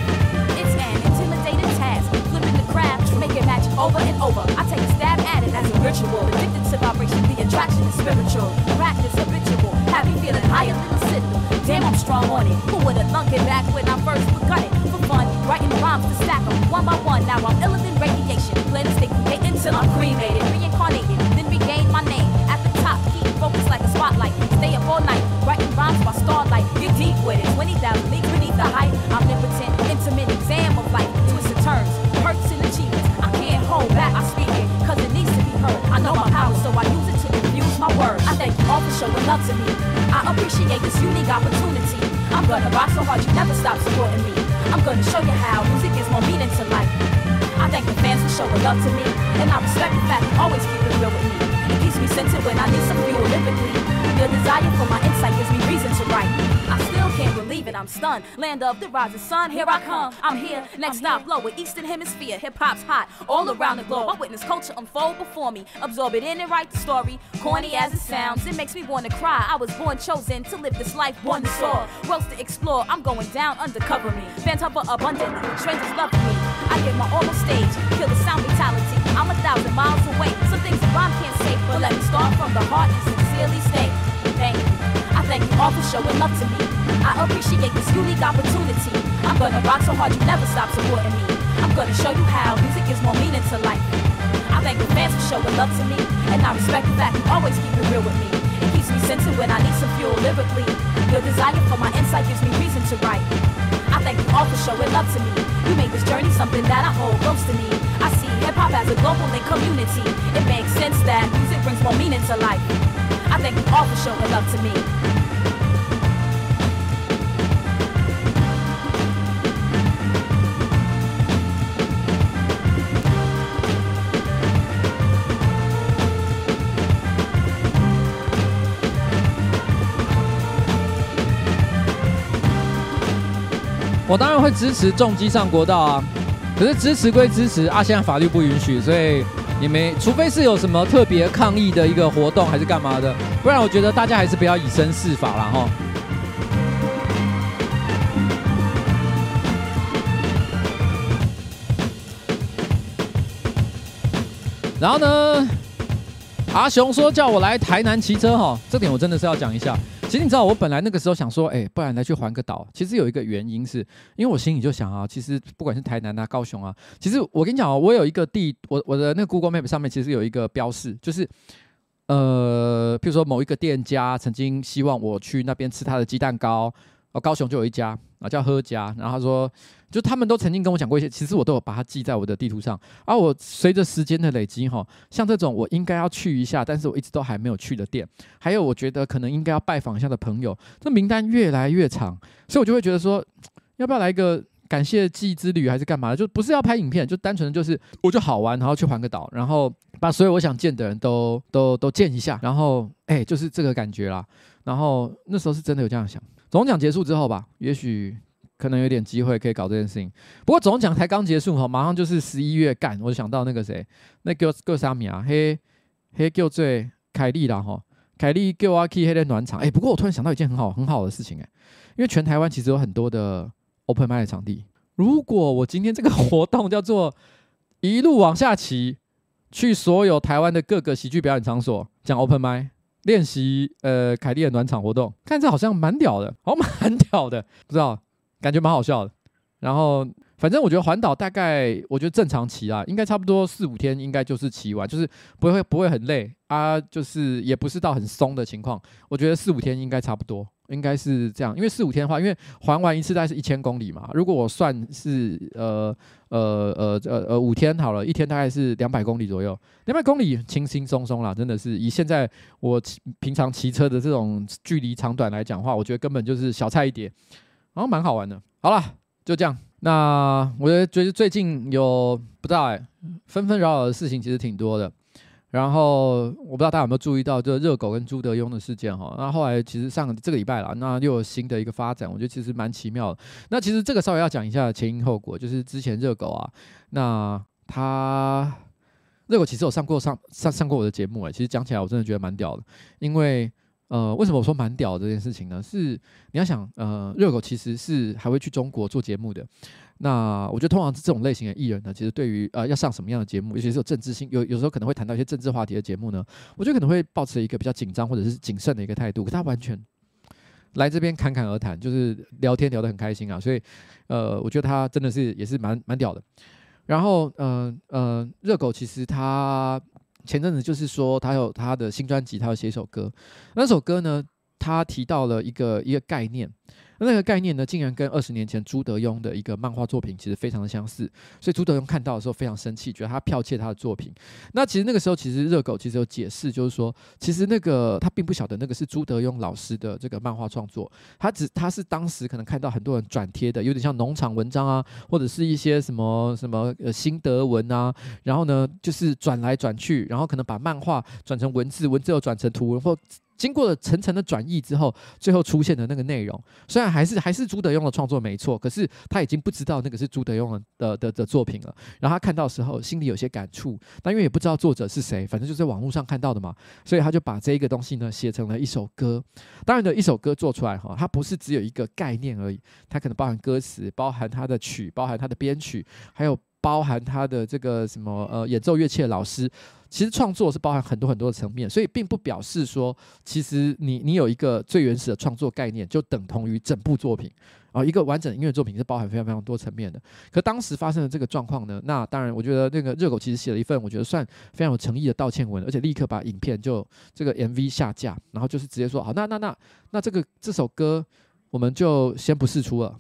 B: It's an intimidating task, flipping the craft, making magic over and over. I take a stab at it as a ritual, addicted to vibration, the attraction is spiritual, practice habitual, have me feeling higher than the signal. Damn, I'm strong on it. Who would've thunk it back when I first begun it? Rhymes to stack them one by one. Now I'm iller than radiation. Plan to stay created until I'm cremated. Reincarnated, then regain my name. At the top, keep focus like a spotlight. Stay up all night, writing rhymes by starlight. Get deep with it. 20,000 leagues beneath the height. Omnipotent, intimate exam of life. Twisted turns, hurts and achievements. I can't hold back, I speak it. Cause it needs to be heard. I know my power, so I use it to confuse my words. I thank you all for showing love to me. I appreciate this unique opportunity. I'm gonna rock so hard you never stop supporting me. I'm gonna show you how music gives more meaning to life. I thank the fans for showing love to me, and I respect the fact you always keep it real with me. It keeps me centered when I need some fuel lyrically. Your desire for my insight gives me reason to write. Believe it, I'm stunned. Land of the rising sun, here I come. I'm here, next stop, lower Eastern Hemisphere. Hip hop's hot all around the globe. I witness culture unfold before me, absorb it in and write the story. Corny as it sounds, it makes me wanna cry. I was born chosen to live this life, born to soar. Worlds to explore, I'm going down undercover me. Fans hover abundantly, strangers love me. I get my all on stage, kill the sound mentality. I'm a thousand miles away. Some things a rhyme can't say, but let me start from the heart and sincerely state I thank you all for showing love to me. I appreciate this unique opportunity. I'm gonna rock so hard you never stop supporting me. I'm gonna show you how music gives more meaning to life. I thank the fans for showing love to me, and I respect the fact you always keep it real with me. It keeps me centered when I need some fuel lyrically. Your desire for my insight gives me reason to write. I thank you all for showing love to me. You made this journey something that I hold close to me. I see hip hop as a global community. It makes sense that music brings more meaning to life.
A: 我当然会支持重机上国道啊可是支持归支持啊现在法律不允许所以也没，除非是有什么特别抗议的一个活动，还是干嘛的，不然我觉得大家还是不要以身试法了哈。然后呢，阿雄说叫我来台南骑车哈，这点我真的是要讲一下。其实你知道，我本来那个时候想说，哎，不然来去环个岛。其实有一个原因是，因为我心里就想啊，其实不管是台南啊、高雄啊，其实我跟你讲哦，我有一个地，我我的那个 Google Map 上面其实有一个标示，就是呃，譬如说某一个店家曾经希望我去那边吃他的鸡蛋糕，哦，高雄就有一家啊，叫喝家，然后他说。就他们都曾经跟我讲过一些，其实我都有把它记在我的地图上。而、啊、我随着时间的累积，哈，像这种我应该要去一下，但是我一直都还没有去的店，还有我觉得可能应该要拜访一下的朋友，这名单越来越长，所以我就会觉得说，要不要来一个感谢记忆之旅，还是干嘛的？就不是要拍影片，就单纯的就是我就好玩，然后去环个岛，然后把所有我想见的人都都都见一下，然后哎，就是这个感觉啦。然后那时候是真的有这样想。总奖结束之后吧，也许。可能有点机会可以搞这件事情，不过总奖才刚结束哈，马上就是十一月干，我就想到那个谁，那叫叫啥名啊？嘿，嘿叫最凯莉啦哈，凯莉叫我去那个暖场。哎，不过我突然想到一件很好很好的事情哎，因为全台湾其实有很多的 open m i 的场地，如果我今天这个活动叫做一路往下骑，去所有台湾的各个喜剧表演场所讲 open m i 练习呃凯莉的暖场活动，看这好像蛮屌的，好蛮屌的，不知道。感觉蛮好笑的，然后反正我觉得环岛大概我觉得正常骑啊，应该差不多四五天，应该就是骑完，就是不会不会很累啊，就是也不是到很松的情况。我觉得四五天应该差不多，应该是这样。因为四五天的话，因为环完一次大概是一千公里嘛，如果我算是呃呃呃呃呃五天好了，一天大概是两百公里左右，两百公里轻轻松松啦，真的是以现在我平常骑车的这种距离长短来讲话，我觉得根本就是小菜一碟。然后蛮好玩的，好了，就这样。那我觉得最近有不知道哎，纷纷扰扰的事情其实挺多的。然后我不知道大家有没有注意到，就热狗跟朱德庸的事件哈。那后来其实上这个礼拜了，那又有新的一个发展，我觉得其实蛮奇妙的。那其实这个稍微要讲一下前因后果，就是之前热狗啊，那他热狗其实有上过上上上过我的节目哎，其实讲起来我真的觉得蛮屌的，因为。呃，为什么我说蛮屌这件事情呢？是你要想，呃，热狗其实是还会去中国做节目的。那我觉得通常这种类型的艺人呢，其实对于呃要上什么样的节目，尤其是有政治性，有有时候可能会谈到一些政治话题的节目呢，我觉得可能会抱持一个比较紧张或者是谨慎的一个态度。可他完全来这边侃侃而谈，就是聊天聊得很开心啊。所以，呃，我觉得他真的是也是蛮蛮屌的。然后，嗯、嗯、热狗其实他。前阵子就是说，他有他的新专辑，他要写一首歌。那首歌呢，他提到了一个一个概念，那个概念呢，竟然跟二十年前朱德庸的一个漫画作品其实非常的相似，所以朱德庸看到的时候非常生气，觉得他剽窃他的作品。那其实那个时候，其实热狗其实有解释，就是说，其实那个他并不晓得那个是朱德庸老师的这个漫画创作，他只他是当时可能看到很多人转贴的，有点像农场文章啊，或者是一些什么什么呃心得文啊，然后呢就是转来转去，然后可能把漫画转成文字，文字又转成图文或。经过了层层的转译之后，最后出现的那个内容，虽然还是还是朱德庸的创作没错，可是他已经不知道那个是朱德庸的的的，作品了。然后他看到时候，心里有些感触，但因为也不知道作者是谁，反正就在网络上看到的嘛，所以他就把这一个东西呢写成了一首歌。当然的一首歌做出来哈，它不是只有一个概念而已，它可能包含歌词，包含它的曲，包含它的编曲，还有。包含他的这个什么呃演奏乐器的老师，其实创作是包含很多很多的层面，所以并不表示说，其实你你有一个最原始的创作概念，就等同于整部作品啊。一个完整的音乐作品是包含非常非常多层面的。可当时发生的这个状况呢，那当然我觉得那个热狗其实写了一份我觉得算非常有诚意的道歉文，而且立刻把影片就这个 MV 下架，然后就是直接说好，那那那那这个这首歌我们就先不释出了。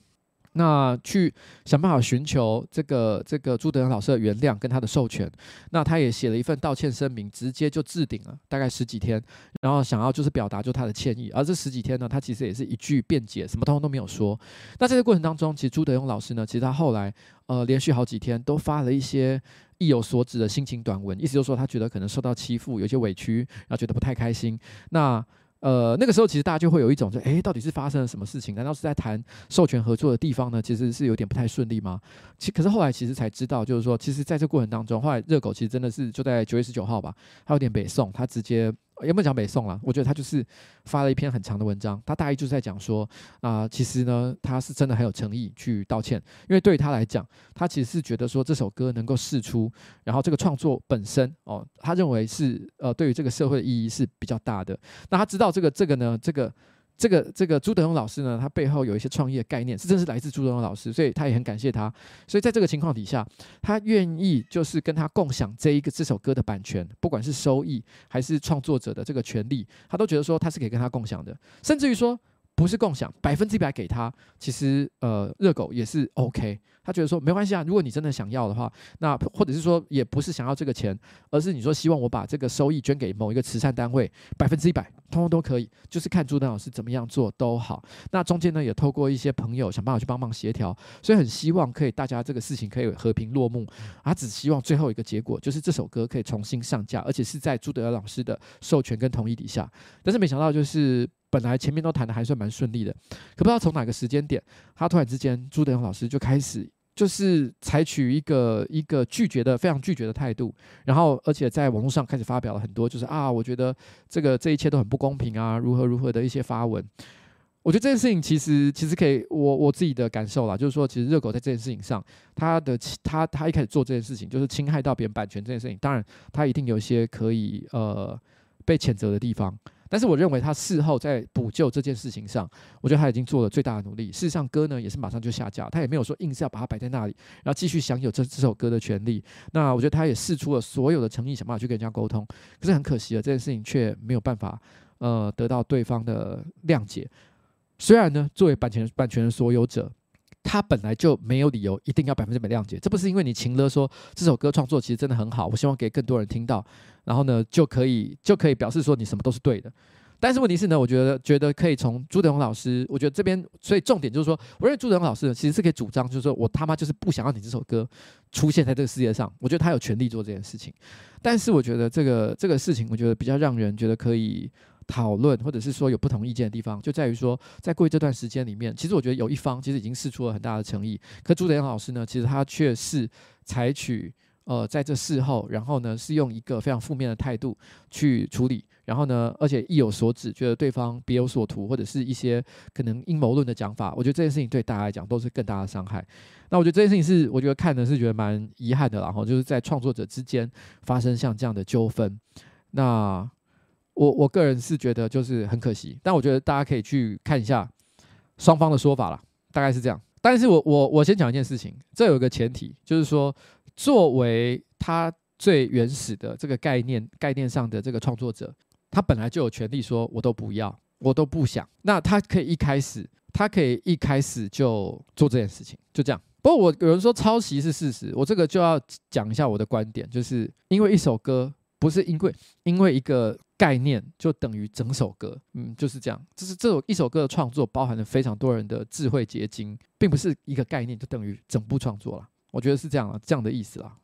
A: 那去想办法寻求这个这个朱德庸老师的原谅跟他的授权，那他也写了一份道歉声明，直接就置顶了，大概十几天，然后想要就是表达就他的歉意，而这十几天呢，他其实也是一句辩解，什么通通都没有说。那在这个过程当中，其实朱德庸老师呢，其实他后来呃连续好几天都发了一些意有所指的心情短文，意思就是说他觉得可能受到欺负，有些委屈，然后觉得不太开心。那呃，那个时候其实大家就会有一种就，诶，到底是发生了什么事情？难道是在谈授权合作的地方呢？其实是有点不太顺利吗？其可是后来其实才知道，就是说，其实在这过程当中，后来热狗其实真的是就在九月十九号吧，还有点北宋，他直接。有没有讲北宋了？我觉得他就是发了一篇很长的文章，他大意就是在讲说啊、其实呢，他是真的很有诚意去道歉，因为对于他来讲，他其实是觉得说这首歌能够试出，然后这个创作本身哦，他认为是呃，对于这个社会意义是比较大的。那他知道这个这个呢，这个。这个这个朱德荣老师呢，他背后有一些创业概念，是真是来自朱德荣老师，所以他也很感谢他。所以在这个情况底下，他愿意就是跟他共享这一个这首歌的版权，不管是收益还是创作者的这个权利，他都觉得说他是可以跟他共享的，甚至于说。不是共享，百分之百给他，其实呃，热狗也是 OK。他觉得说没关系啊，如果你真的想要的话，那或者是说也不是想要这个钱，而是你说希望我把这个收益捐给某一个慈善单位，百分之一百，通通都可以，就是看朱德老师怎么样做都好。那中间呢，也透过一些朋友想办法去帮忙协调，所以很希望可以大家这个事情可以和平落幕。他只希望最后一个结果就是这首歌可以重新上架，而且是在朱德老师的授权跟同意底下。但是没想到就是。本来前面都谈的还算蛮顺利的，可不知道从哪个时间点，他突然之间朱德庸老师就开始就是采取一个一个拒绝的非常拒绝的态度，然后而且在网络上开始发表了很多就是啊，我觉得这个这一切都很不公平啊，如何如何的一些发文。我觉得这件事情其实其实可以我我自己的感受啦，就是说其实热狗在这件事情上，他的他他一开始做这件事情就是侵害到别人版权这件事情，当然他一定有一些可以呃被谴责的地方。但是我认为他事后在补救这件事情上，我觉得他已经做了最大的努力。事实上，歌呢也是马上就下架，他也没有说硬是要把它摆在那里，然后继续享有这这首歌的权利。那我觉得他也试出了所有的诚意，想办法去跟人家沟通。可是很可惜了，这件事情却没有办法呃得到对方的谅解。虽然呢，作为版权版权的所有者。他本来就没有理由一定要百分之百谅解，这不是因为你情勒说这首歌创作其实真的很好，我希望给更多人听到，然后呢就可以就可以表示说你什么都是对的。但是问题是呢，我觉得觉得可以从朱德庸老师，我觉得这边所以重点就是说，我认为朱德庸老师呢其实是可以主张，就是说我他妈就是不想要你这首歌出现在这个世界上，我觉得他有权利做这件事情。但是我觉得这个这个事情，我觉得比较让人觉得可以。讨论或者是说有不同意见的地方，就在于说，在过去这段时间里面，其实我觉得有一方其实已经试出了很大的诚意，可朱德庸老师呢，其实他却是采取呃在这事后，然后呢是用一个非常负面的态度去处理，然后呢而且意有所指，觉得对方别有所图，或者是一些可能阴谋论的讲法，我觉得这件事情对大家来讲都是更大的伤害。那我觉得这件事情是我觉得看的是觉得蛮遗憾的，然后就是在创作者之间发生像这样的纠纷，那。我我个人是觉得就是很可惜，但我觉得大家可以去看一下双方的说法啦，大概是这样。但是我我我先讲一件事情，这有个前提，就是说作为他最原始的这个概念概念上的这个创作者，他本来就有权利说我都不要，我都不想。那他可以一开始，他可以一开始就做这件事情，就这样。不过我有人说抄袭是事实，我这个就要讲一下我的观点，就是因为一首歌不是因为因为一个概念就等于整首歌，嗯，就是这样。就是这首一首歌的创作包含了非常多人的智慧结晶，并不是一个概念就等于整部创作了。我觉得是这样啊，这样的意思啦。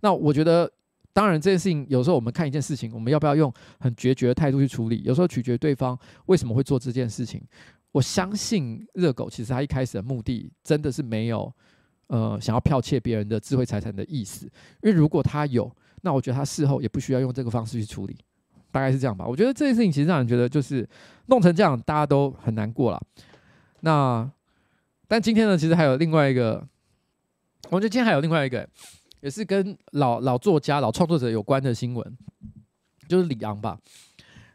A: 那我觉得。当然，这件事情有时候我们看一件事情，我们要不要用很决绝的态度去处理？有时候取决对方为什么会做这件事情。我相信热狗其实他一开始的目的真的是没有，呃，想要剽窃别人的智慧财产的意思。因为如果他有，那我觉得他事后也不需要用这个方式去处理，大概是这样吧。我觉得这件事情其实让人觉得就是弄成这样，大家都很难过了。那但今天呢，其实还有另外一个，我觉得今天还有另外一个。也是跟老老作家、老创作者有关的新闻，就是李昂吧。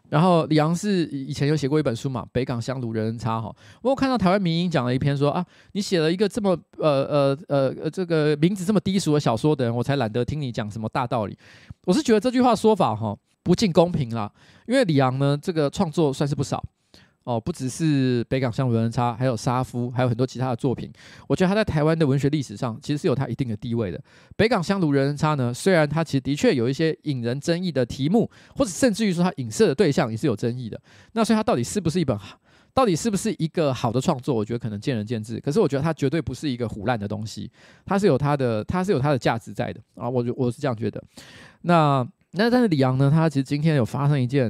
A: 然后李昂是以前有写过一本书嘛，《北港香炉人人差》哈。我有看到台湾民音讲了一篇说啊，你写了一个这么呃呃呃呃这个名字这么低俗的小说的人，我才懒得听你讲什么大道理。我是觉得这句话说法哈不尽公平啦，因为李昂呢这个创作算是不少。哦，不只是北港香炉人人差，还有沙夫，还有很多其他的作品。我觉得他在台湾的文学历史上，其实是有他一定的地位的。北港香炉人人差呢，虽然他其实的确有一些引人争议的题目，或者甚至于说他影射的对象也是有争议的。那所以他到底是不是一本好，到底是不是一个好的创作？我觉得可能见仁见智。可是我觉得他绝对不是一个唬烂的东西，他是有他的，他是有他的价值在的啊。我我是这样觉得。那那但是李昂呢，他其实今天有发生一件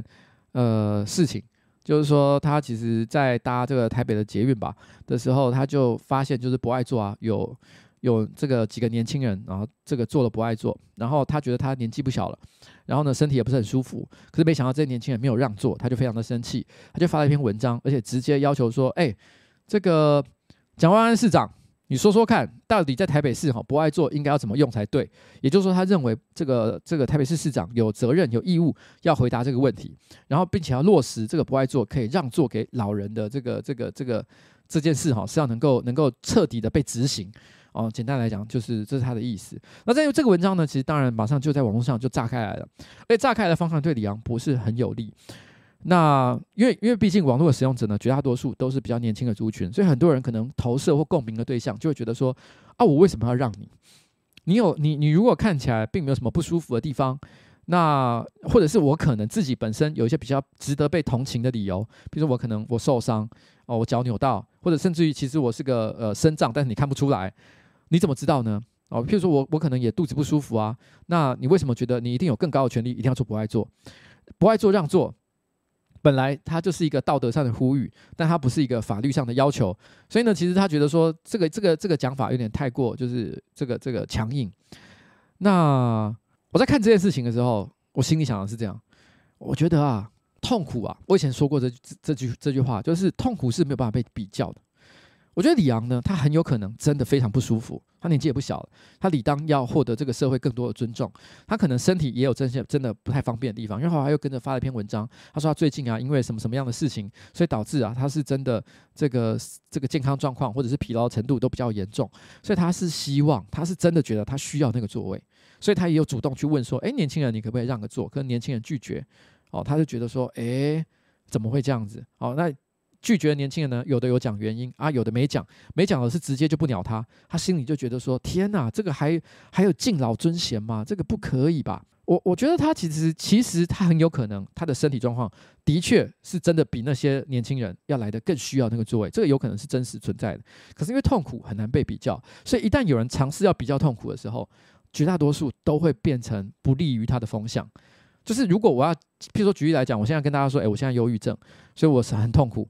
A: 呃事情。就是说，他其实，在搭这个台北的捷运吧的时候，他就发现，就是不爱坐啊，有有这个几个年轻人，然后这个坐了不爱坐，然后他觉得他年纪不小了，然后呢，身体也不是很舒服，可是没想到这些年轻人没有让座，他就非常的生气，他就发了一篇文章，而且直接要求说，哎，这个蒋万安市长。你说说看，到底在台北市哈博爱座应该要怎么用才对？也就是说，他认为这个这个台北市市长有责任有义务要回答这个问题，然后并且要落实这个博爱座可以让座给老人的这个这个这个这件事哈是要能够能够彻底的被执行哦。简单来讲，就是这是他的意思。那在这个文章呢，其实当然马上就在网络上就炸开来了，而炸开来的方向对李阳不是很有利。那因为因为毕竟网络的使用者呢，绝大多数都是比较年轻的族群，所以很多人可能投射或共鸣的对象就会觉得说啊，我为什么要让你？你有你你如果看起来并没有什么不舒服的地方，那或者是我可能自己本身有一些比较值得被同情的理由，比如说我可能我受伤哦，我脚扭到，或者甚至于其实我是个呃身障，但是你看不出来，你怎么知道呢？哦，譬如说我我可能也肚子不舒服啊，那你为什么觉得你一定有更高的权利，一定要做不爱做不爱做让座。本来它就是一个道德上的呼吁，但它不是一个法律上的要求，所以呢，其实他觉得说这个这个这个讲法有点太过，就是这个这个强硬。那我在看这件事情的时候，我心里想的是这样，我觉得啊，痛苦啊，我以前说过这这句这句话，就是痛苦是没有办法被比较的。我觉得李昂呢，他很有可能真的非常不舒服。他年纪也不小了，他理当要获得这个社会更多的尊重。他可能身体也有这些真的不太方便的地方。然后他又跟着发了一篇文章，他说他最近啊，因为什么什么样的事情，所以导致啊，他是真的这个这个健康状况或者是疲劳程度都比较严重。所以他是希望，他是真的觉得他需要那个座位，所以他也有主动去问说，哎，年轻人，你可不可以让个座？可年轻人拒绝，哦，他就觉得说，哎，怎么会这样子？哦，那。拒绝年轻人呢，有的有讲原因啊，有的没讲，没讲的是直接就不鸟他，他心里就觉得说：天哪，这个还还有敬老尊贤吗？这个不可以吧？我我觉得他其实其实他很有可能他的身体状况的确是真的比那些年轻人要来的更需要那个座位，这个有可能是真实存在的。可是因为痛苦很难被比较，所以一旦有人尝试要比较痛苦的时候，绝大多数都会变成不利于他的风向。就是如果我要，譬如说举例来讲，我现在跟大家说，诶，我现在忧郁症，所以我是很痛苦。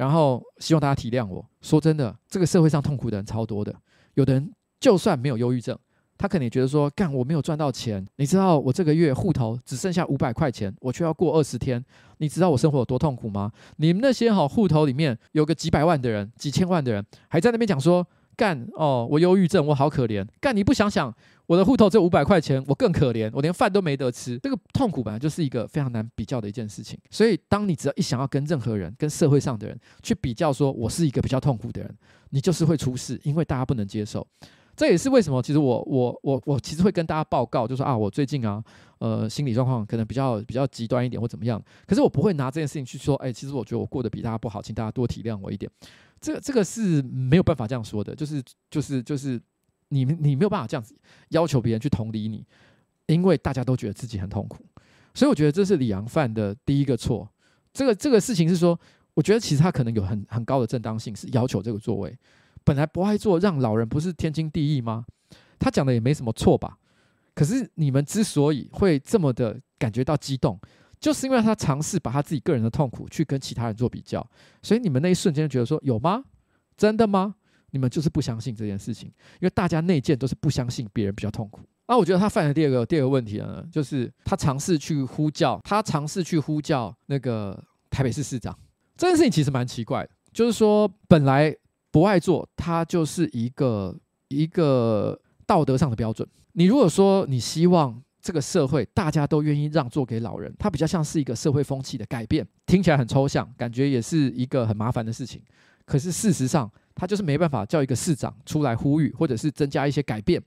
A: 然后希望大家体谅我。说真的，这个社会上痛苦的人超多的。有的人就算没有忧郁症，他可能也觉得说，干我没有赚到钱，你知道我这个月户头只剩下五百块钱，我却要过二十天，你知道我生活有多痛苦吗？你们那些好户头里面有个几百万的人、几千万的人，还在那边讲说。干哦，我忧郁症，我好可怜。干你不想想，我的户头只有五百块钱，我更可怜，我连饭都没得吃。这个痛苦本来就是一个非常难比较的一件事情。所以，当你只要一想要跟任何人、跟社会上的人去比较，说我是一个比较痛苦的人，你就是会出事，因为大家不能接受。这也是为什么，其实我我我我其实会跟大家报告，就说啊，我最近啊，呃，心理状况可能比较比较极端一点或怎么样。可是我不会拿这件事情去说，哎，其实我觉得我过得比大家不好，请大家多体谅我一点。这这个是没有办法这样说的，就是就是就是你你没有办法这样子要求别人去同理你，因为大家都觉得自己很痛苦。所以我觉得这是李阳犯的第一个错。这个这个事情是说，我觉得其实他可能有很很高的正当性，是要求这个座位。本来不爱座让老人不是天经地义吗？他讲的也没什么错吧？可是你们之所以会这么的感觉到激动，就是因为他尝试把他自己个人的痛苦去跟其他人做比较，所以你们那一瞬间觉得说，有吗？真的吗？你们就是不相信这件事情，因为大家内建都是不相信别人比较痛苦。那我觉得他犯的第二个第二个问题呢，就是他尝试去呼叫，他尝试去呼叫那个台北市市长，这件事情其实蛮奇怪的，就是说本来。不爱做，它就是一个一个道德上的标准。你如果说你希望这个社会大家都愿意让座给老人，它比较像是一个社会风气的改变，听起来很抽象，感觉也是一个很麻烦的事情。可是事实上，他就是没办法叫一个市长出来呼吁，或者是增加一些改变，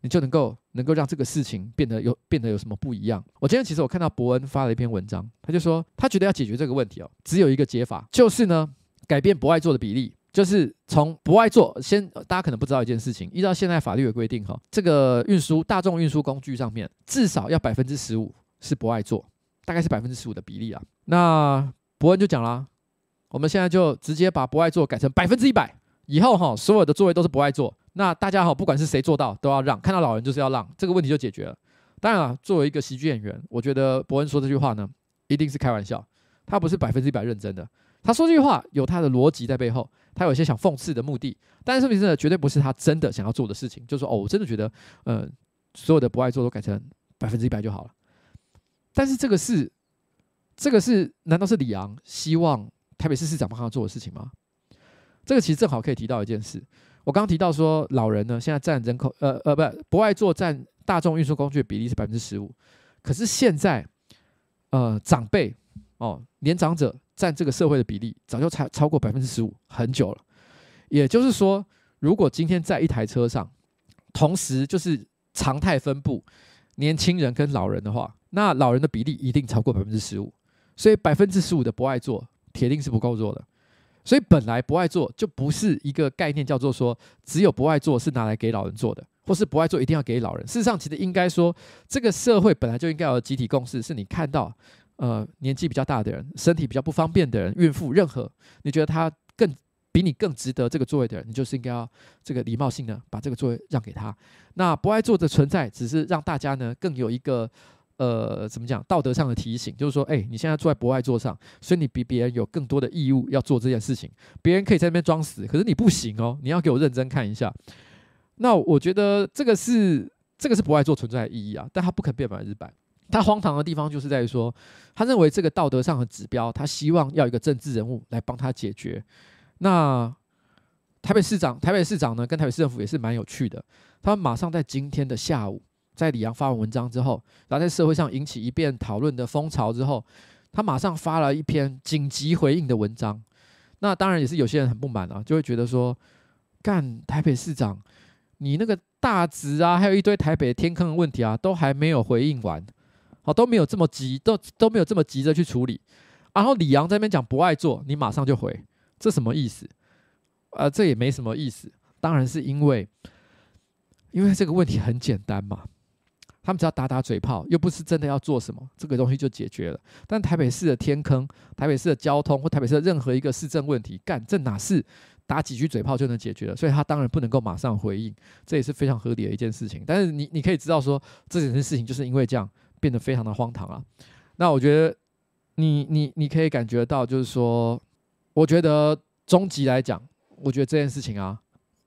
A: 你就能够能够让这个事情变得有变得有什么不一样。我今天其实我看到伯恩发了一篇文章，他就说他觉得要解决这个问题哦，只有一个解法，就是呢改变不爱做的比例。就是从不爱做先，大家可能不知道一件事情，依照现在法律的规定，哈，这个运输大众运输工具上面至少要百分之十五是不爱做，大概是百分之十五的比例啊。那伯恩就讲啦，我们现在就直接把不爱做改成百分之一百，以后哈所有的座位都是不爱坐，那大家哈不管是谁坐到都要让，看到老人就是要让，这个问题就解决了。当然了，作为一个喜剧演员，我觉得伯恩说这句话呢，一定是开玩笑，他不是百分之一百认真的。他说这句话有他的逻辑在背后，他有一些想讽刺的目的，但是问题是绝对不是他真的想要做的事情。就是说，哦，我真的觉得，呃，所有的不爱做都改成百分之一百就好了。但是这个是，这个是，难道是李昂希望台北市市长帮他做的事情吗？这个其实正好可以提到一件事。我刚提到说，老人呢现在占人口，呃呃，不，不爱座占大众运输工具的比例是百分之十五，可是现在，呃，长辈哦，年长者。占这个社会的比例早就超超过百分之十五很久了，也就是说，如果今天在一台车上，同时就是常态分布年轻人跟老人的话，那老人的比例一定超过百分之十五，所以百分之十五的不爱坐铁定是不够坐的。所以本来不爱座就不是一个概念，叫做说只有不爱座是拿来给老人坐的，或是不爱座一定要给老人。事实上，其实应该说，这个社会本来就应该有集体共识，是你看到。呃，年纪比较大的人，身体比较不方便的人，孕妇，任何你觉得他更比你更值得这个座位的人，你就是应该要这个礼貌性的把这个座位让给他。那不爱座的存在，只是让大家呢更有一个呃怎么讲道德上的提醒，就是说，哎，你现在坐在博爱座上，所以你比别人有更多的义务要做这件事情。别人可以在那边装死，可是你不行哦，你要给我认真看一下。那我觉得这个是这个是博爱座存在的意义啊，但它不可变百分之百。他荒唐的地方就是在于说，他认为这个道德上的指标，他希望要一个政治人物来帮他解决。那台北市长，台北市长呢，跟台北市政府也是蛮有趣的。他们马上在今天的下午，在李昂发完文章之后，然后在社会上引起一遍讨论的风潮之后，他马上发了一篇紧急回应的文章。那当然也是有些人很不满啊，就会觉得说，干台北市长，你那个大直啊，还有一堆台北天坑的问题啊，都还没有回应完。好，都没有这么急，都都没有这么急着去处理。然后李阳在那边讲不爱做，你马上就回，这什么意思？呃，这也没什么意思。当然是因为，因为这个问题很简单嘛，他们只要打打嘴炮，又不是真的要做什么，这个东西就解决了。但台北市的天坑、台北市的交通或台北市的任何一个市政问题，干这哪是打几句嘴炮就能解决的？所以他当然不能够马上回应，这也是非常合理的一件事情。但是你你可以知道说，这件事情就是因为这样。变得非常的荒唐啊！那我觉得你你你可以感觉到，就是说，我觉得终极来讲，我觉得这件事情啊，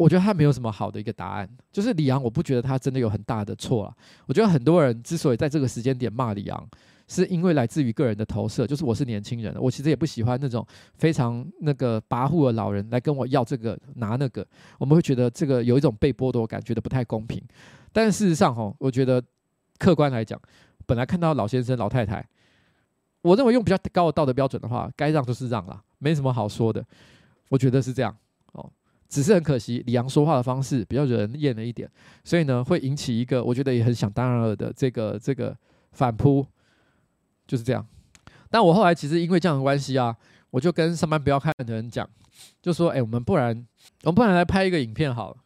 A: 我觉得他没有什么好的一个答案。就是李昂，我不觉得他真的有很大的错啊。我觉得很多人之所以在这个时间点骂李昂，是因为来自于个人的投射，就是我是年轻人，我其实也不喜欢那种非常那个跋扈的老人来跟我要这个拿那个，我们会觉得这个有一种被剥夺感，觉得不太公平。但事实上，吼，我觉得客观来讲。本来看到老先生、老太太，我认为用比较高的道德标准的话，该让就是让啦，没什么好说的。我觉得是这样。只是很可惜，李阳说话的方式比较惹人厌了一点，所以呢，会引起一个我觉得也很想当然了的这个这个反扑，就是这样。但我后来其实因为这样的关系啊，我就跟上班不要看的人讲，就说：“哎，我们不然，我们不然来拍一个影片好了，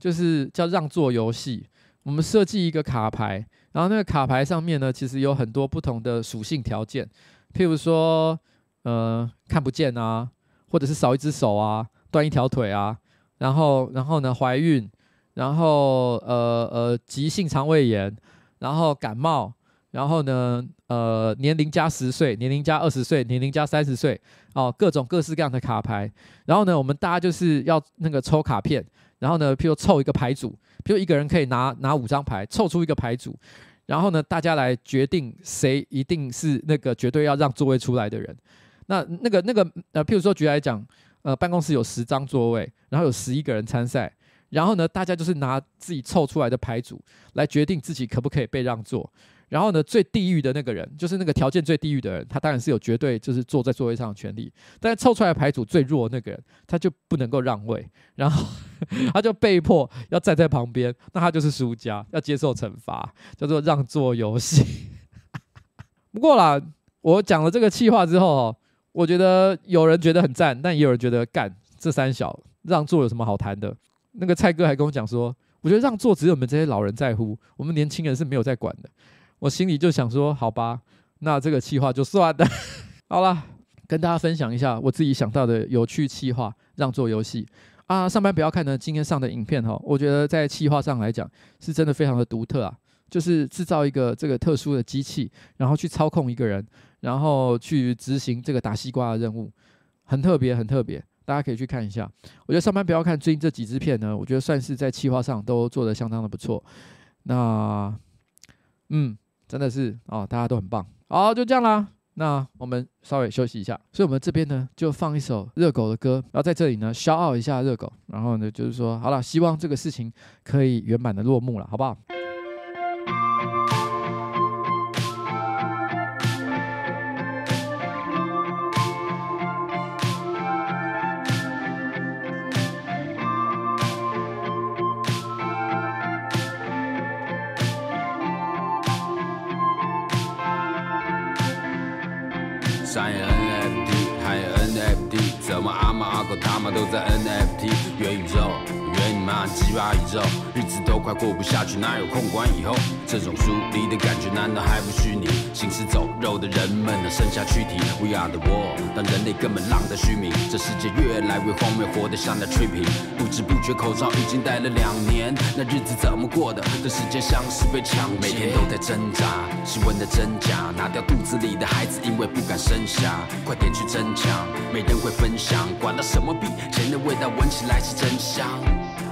A: 就是叫让座游戏。我们设计一个卡牌，然后那个卡牌上面呢，其实有很多不同的属性条件，譬如说，呃，看不见啊，或者是少一只手啊，断一条腿啊，然后，然后呢，怀孕，然后，呃呃，急性肠胃炎，然后感冒。”然后呢，呃，年龄加十岁，年龄加二十岁，年龄加三十岁，哦，各种各式各样的卡牌。然后呢，我们大家就是要那个抽卡片，然后呢，譬如凑一个牌组，譬如一个人可以拿拿五张牌，凑出一个牌组，然后呢，大家来决定谁一定是那个绝对要让座位出来的人。那那个那个呃，譬如说举例来讲，呃，办公室有十张座位，然后有十一个人参赛，然后呢，大家就是拿自己凑出来的牌组来决定自己可不可以被让座。然后呢，最地狱的那个人，就是那个条件最地狱的人，他当然是有绝对就是坐在座位上的权利。但是凑出来牌组最弱的那个人，他就不能够让位，然后 他就被迫要站在旁边，那他就是输家，要接受惩罚，叫做让座游戏。不过啦，我讲了这个气话之后哦，我觉得有人觉得很赞，但也有人觉得干这三小让座有什么好谈的？那个蔡哥还跟我讲说，我觉得让座只有我们这些老人在乎，我们年轻人是没有在管的。我心里就想说，好吧，那这个气话就算了。好了，跟大家分享一下我自己想到的有趣气话，让座游戏啊。上班不要看呢，今天上的影片哈，我觉得在气话上来讲是真的非常的独特啊，就是制造一个这个特殊的机器，然后去操控一个人，然后去执行这个打西瓜的任务，很特别，很特别，大家可以去看一下。我觉得上班不要看最近这几支片呢，我觉得算是在企划上都做得相当的不错。那，嗯。真的是哦，大家都很棒。好，就这样啦。那我们稍微休息一下，所以我们这边呢就放一首热狗的歌，然后在这里呢消耗一下热狗，然后呢就是说好了，希望这个事情可以圆满的落幕了，好不好？
C: 宇宙，日子都快过不下去，哪有空管以后？这种疏离的感觉难道还不虚拟？行尸走肉的人们能剩下躯体？We are the world，但人类根本浪得虚名。这世界越来越荒谬，活得像在 trippin。不知不觉口罩已经戴了两年，那日子怎么过的？这时间像是被抢劫，每天都在挣扎，新闻的真假，拿掉肚子里的孩子，因为不敢生下，快点去争抢，没人会分享，管他什么币，钱的味道闻起来是真香。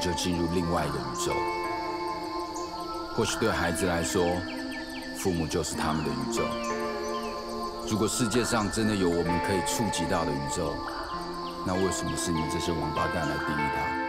C: 就进入另外一个宇宙。或许对孩子来说，父母就是他们的宇宙。如果世界上真的有我们可以触及到的宇宙，那为什么是你这些王八蛋来定义它？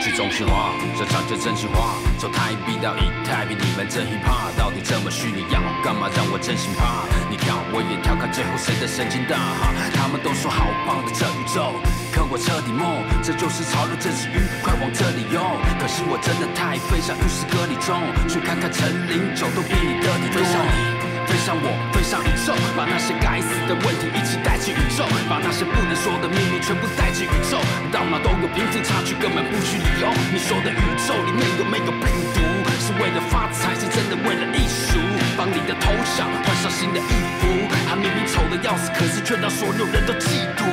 C: 去中心化，这场就真心话。从太逼到一太比你们真 hiphop，到底这么虚拟？要干嘛让我真心怕？你跳我也跳，看最后谁的神经大哈？他们都说好棒的这宇宙。可我彻底懵，这就是潮流，这是鱼，快往这里游。可惜我真的太废，像与世隔离中，去看看陈林九都比你得体，飞上你，飞上我，飞上宇宙，把那些该死的问题一起带进宇宙，把那些不能说的秘密全部带进宇宙。到哪都有贫富差距，根本不需理由。你说的宇宙里面有没有病毒？是为了发财，是真的为了艺术？帮你的头像换上新的衣服，他明明丑得要死，可是却让所有人都嫉妒。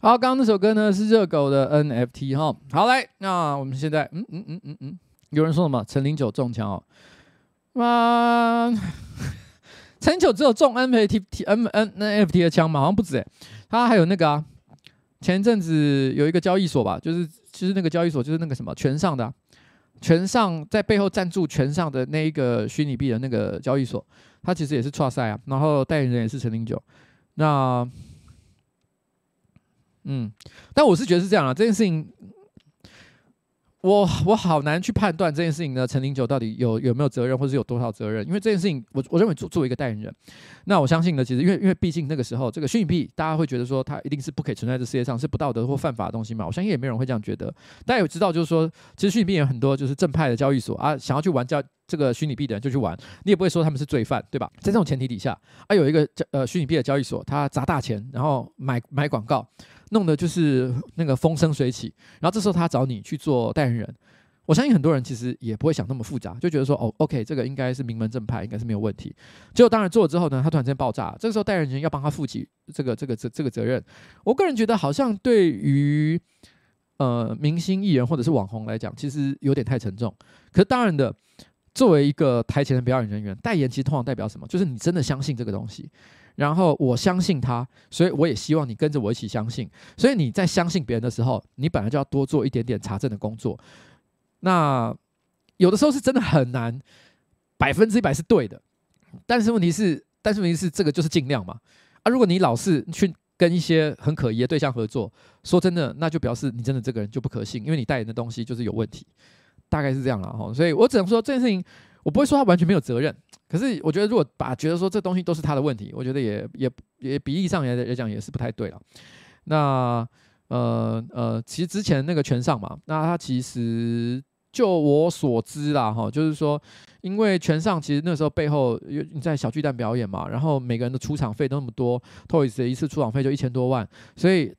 A: 好，刚刚那首歌呢是热狗的 NFT 哈。好来，那我们现在，嗯嗯嗯嗯嗯，有人说什么？陈零九中枪哦。哇，陈零九只有中 NFT、TNN、NFT 的枪吗？好像不止诶。他还有那个啊，前阵子有一个交易所吧，就是其实那个交易所就是那个什么全上的、啊，拳上在背后赞助全上的那一个虚拟币的那个交易所，他其实也是创赛啊，然后代言人也是陈零九。那嗯，但我是觉得是这样啊，这件事情，我我好难去判断这件事情呢，陈零九到底有有没有责任，或是有多少责任？因为这件事情，我我认为作作为一个代言人，那我相信呢，其实因为因为毕竟那个时候这个虚拟币，大家会觉得说它一定是不可以存在这世界上，是不道德或犯法的东西嘛。我相信也没有人会这样觉得。大家有知道，就是说，其实虚拟币有很多就是正派的交易所啊，想要去玩交这个虚拟币的人就去玩，你也不会说他们是罪犯，对吧？在这种前提底下，啊，有一个交呃虚拟币的交易所，他砸大钱，然后买买广告。弄得就是那个风生水起，然后这时候他找你去做代言人，我相信很多人其实也不会想那么复杂，就觉得说哦，OK，这个应该是名门正派，应该是没有问题。结果当然做了之后呢，他突然间爆炸，这个时候代言人要帮他负起这个这个这这个责任。我个人觉得好像对于呃明星艺人或者是网红来讲，其实有点太沉重。可是当然的，作为一个台前的表演人员，代言其实通常代表什么？就是你真的相信这个东西。然后我相信他，所以我也希望你跟着我一起相信。所以你在相信别人的时候，你本来就要多做一点点查证的工作。那有的时候是真的很难，百分之一百是对的。但是问题是，但是问题是，这个就是尽量嘛。啊，如果你老是去跟一些很可疑的对象合作，说真的，那就表示你真的这个人就不可信，因为你代言的东西就是有问题。大概是这样了哈。所以我只能说这件事情，我不会说他完全没有责任。可是我觉得，如果把觉得说这东西都是他的问题，我觉得也也也比例上来来讲也是不太对了。那呃呃，其实之前那个拳上嘛，那他其实就我所知啦哈，就是说，因为拳上其实那时候背后有你在小巨蛋表演嘛，然后每个人的出场费都那么多，Toys 的一次出场费就一千多万，所以。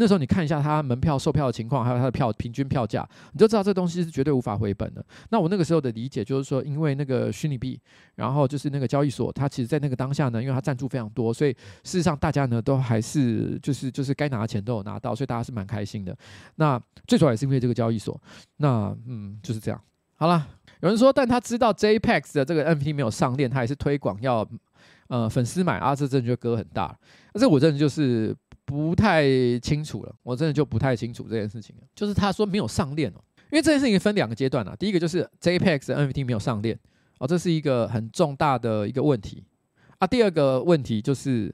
A: 那时候你看一下他门票售票的情况，还有他的票平均票价，你就知道这东西是绝对无法回本的。那我那个时候的理解就是说，因为那个虚拟币，然后就是那个交易所，它其实在那个当下呢，因为它赞助非常多，所以事实上大家呢都还是就是就是该拿的钱都有拿到，所以大家是蛮开心的。那最主要也是因为这个交易所。那嗯就是这样。好了，有人说，但他知道 JPEX 的这个 NFT 没有上链，他也是推广要呃粉丝买啊，这真的就割很大。那这我真的就是。不太清楚了，我真的就不太清楚这件事情了。就是他说没有上链哦，因为这件事情分两个阶段啊。第一个就是 JPEX 的 NFT 没有上链哦，这是一个很重大的一个问题啊。第二个问题就是，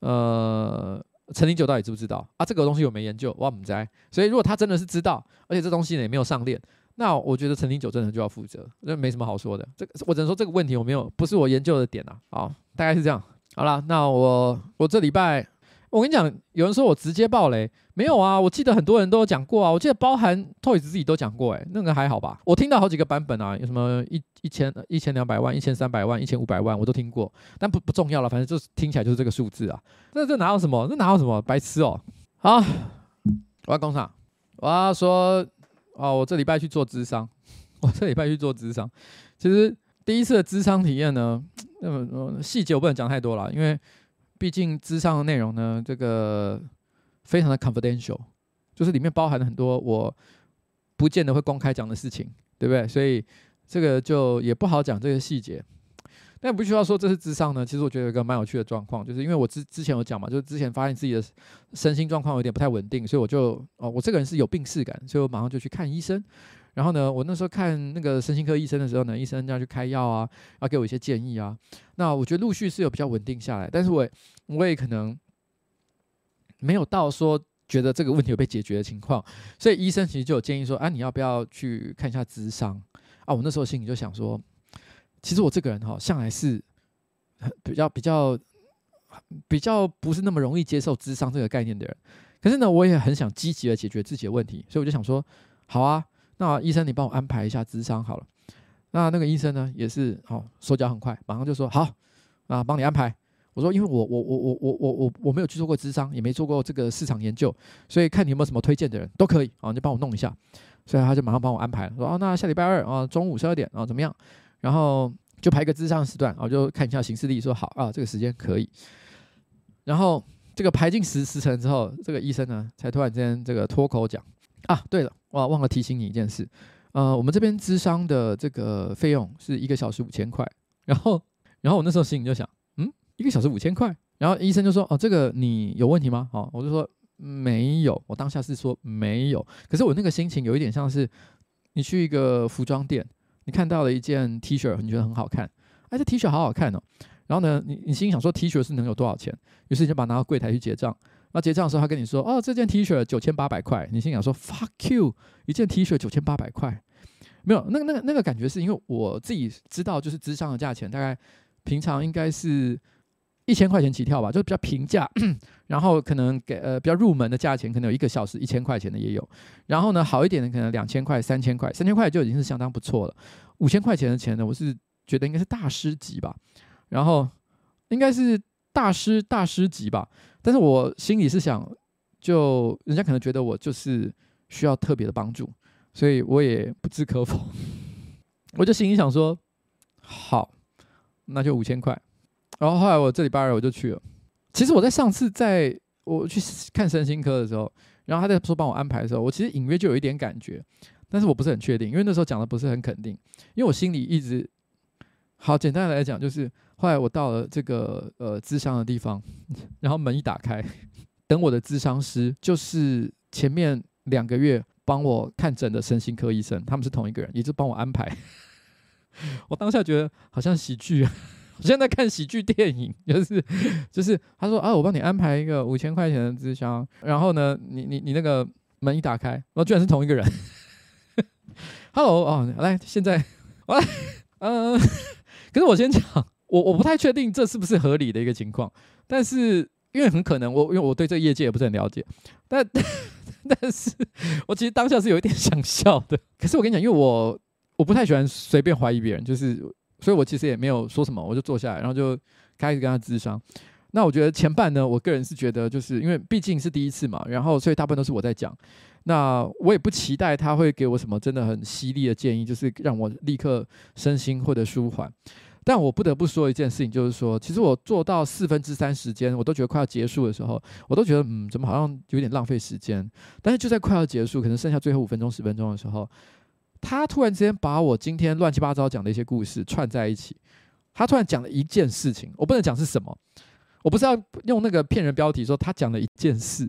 A: 呃，陈林九到底知不知道啊？这个东西我没研究，我不知。所以如果他真的是知道，而且这东西呢也没有上链，那我觉得陈林九真的就要负责，那没什么好说的。这个我只能说这个问题我没有，不是我研究的点啊。好，大概是这样。好了，那我我这礼拜。我跟你讲，有人说我直接爆雷，没有啊？我记得很多人都有讲过啊，我记得包含 Toys 自己都讲过，哎，那个还好吧？我听到好几个版本啊，有什么一一千一千两百万、一千三百万、一千五百万，我都听过，但不不重要了，反正就是听起来就是这个数字啊。那这哪有什么？这哪有什么？白痴哦！好，我要工厂，我要说哦，我这礼拜去做咨商，我这礼拜去做咨商。其实第一次的咨商体验呢，那么细节我不能讲太多了，因为。毕竟咨商的内容呢，这个非常的 confidential，就是里面包含了很多我不见得会公开讲的事情，对不对？所以这个就也不好讲这个细节。但不需要说这是咨商呢，其实我觉得有一个蛮有趣的状况，就是因为我之之前有讲嘛，就是之前发现自己的身心状况有点不太稳定，所以我就哦，我这个人是有病识感，所以我马上就去看医生。然后呢，我那时候看那个身心科医生的时候呢，医生要去开药啊，要给我一些建议啊。那我觉得陆续是有比较稳定下来，但是我也我也可能没有到说觉得这个问题有被解决的情况，所以医生其实就有建议说，啊，你要不要去看一下智商啊？我那时候心里就想说，其实我这个人哈、哦，向来是比较比较比较不是那么容易接受智商这个概念的人，可是呢，我也很想积极的解决自己的问题，所以我就想说，好啊。那医生，你帮我安排一下智商好了。那那个医生呢，也是好、哦、手脚很快，马上就说好啊，帮你安排。我说，因为我我我我我我我我没有去做过智商，也没做过这个市场研究，所以看你有没有什么推荐的人都可以啊，你就帮我弄一下。所以他就马上帮我安排，说啊，那下礼拜二啊中午十二点啊怎么样？然后就排个智商时段，我就看一下行事历，说好啊，这个时间可以。然后这个排进十时辰之后，这个医生呢才突然间这个脱口讲啊，对了，哇忘了提醒你一件事，呃，我们这边咨商的这个费用是一个小时五千块。然后，然后我那时候心里就想，嗯，一个小时五千块。然后医生就说，哦，这个你有问题吗？好，我就说没有。我当下是说没有，可是我那个心情有一点像是你去一个服装店。你看到了一件 T 恤，你觉得很好看，哎，这 T 恤好好看哦。然后呢，你你心里想说 T 恤是能有多少钱？于是你就把它拿到柜台去结账。然后结账的时候，他跟你说，哦，这件 T 恤九千八百块。你心想说，fuck you，一件 T 恤九千八百块，没有，那个那个那个感觉是因为我自己知道，就是咨商的价钱大概平常应该是一千块钱起跳吧，就比较平价。然后可能给呃比较入门的价钱，可能有一个小时一千块钱的也有。然后呢，好一点的可能两千块、三千块，三千块就已经是相当不错了。五千块钱的钱呢，我是觉得应该是大师级吧。然后应该是大师大师级吧。但是我心里是想，就人家可能觉得我就是需要特别的帮助，所以我也不置可否。我就心里想说，好，那就五千块。然后后来我这礼拜二我就去了。其实我在上次在我去看身心科的时候，然后他在说帮我安排的时候，我其实隐约就有一点感觉，但是我不是很确定，因为那时候讲的不是很肯定，因为我心里一直好简单来讲，就是后来我到了这个呃咨商的地方，然后门一打开，等我的咨商师就是前面两个月帮我看诊的身心科医生，他们是同一个人，也就帮我安排。我当下觉得好像喜剧。我现在在看喜剧电影，就是就是他说啊，我帮你安排一个五千块钱的咨商，然后呢，你你你那个门一打开，然后居然是同一个人。Hello 哦，来，现在我来，嗯、可是我先讲，我我不太确定这是不是合理的一个情况，但是因为很可能我因为我对这业界也不是很了解，但 但是我其实当下是有一点 想笑的。可是我跟你讲，因为我我不太喜欢随便怀疑别人，就是。所以我其实也没有说什么，我就坐下来，然后就开始跟他咨商。那我觉得前半呢，我个人是觉得，就是因为毕竟是第一次嘛，然后所以大部分都是我在讲。那我也不期待他会给我什么真的很犀利的建议，就是让我立刻身心获得舒缓。但我不得不说一件事情，就是说，其实我做到四分之三时间，我都觉得快要结束的时候，我都觉得嗯，怎么好像有点浪费时间。但是就在快要结束，可能剩下最后五分钟、十分钟的时候。他突然之间把我今天乱七八糟讲的一些故事串在一起，他突然讲了一件事情，我不能讲是什么，我不是要用那个骗人标题说他讲了一件事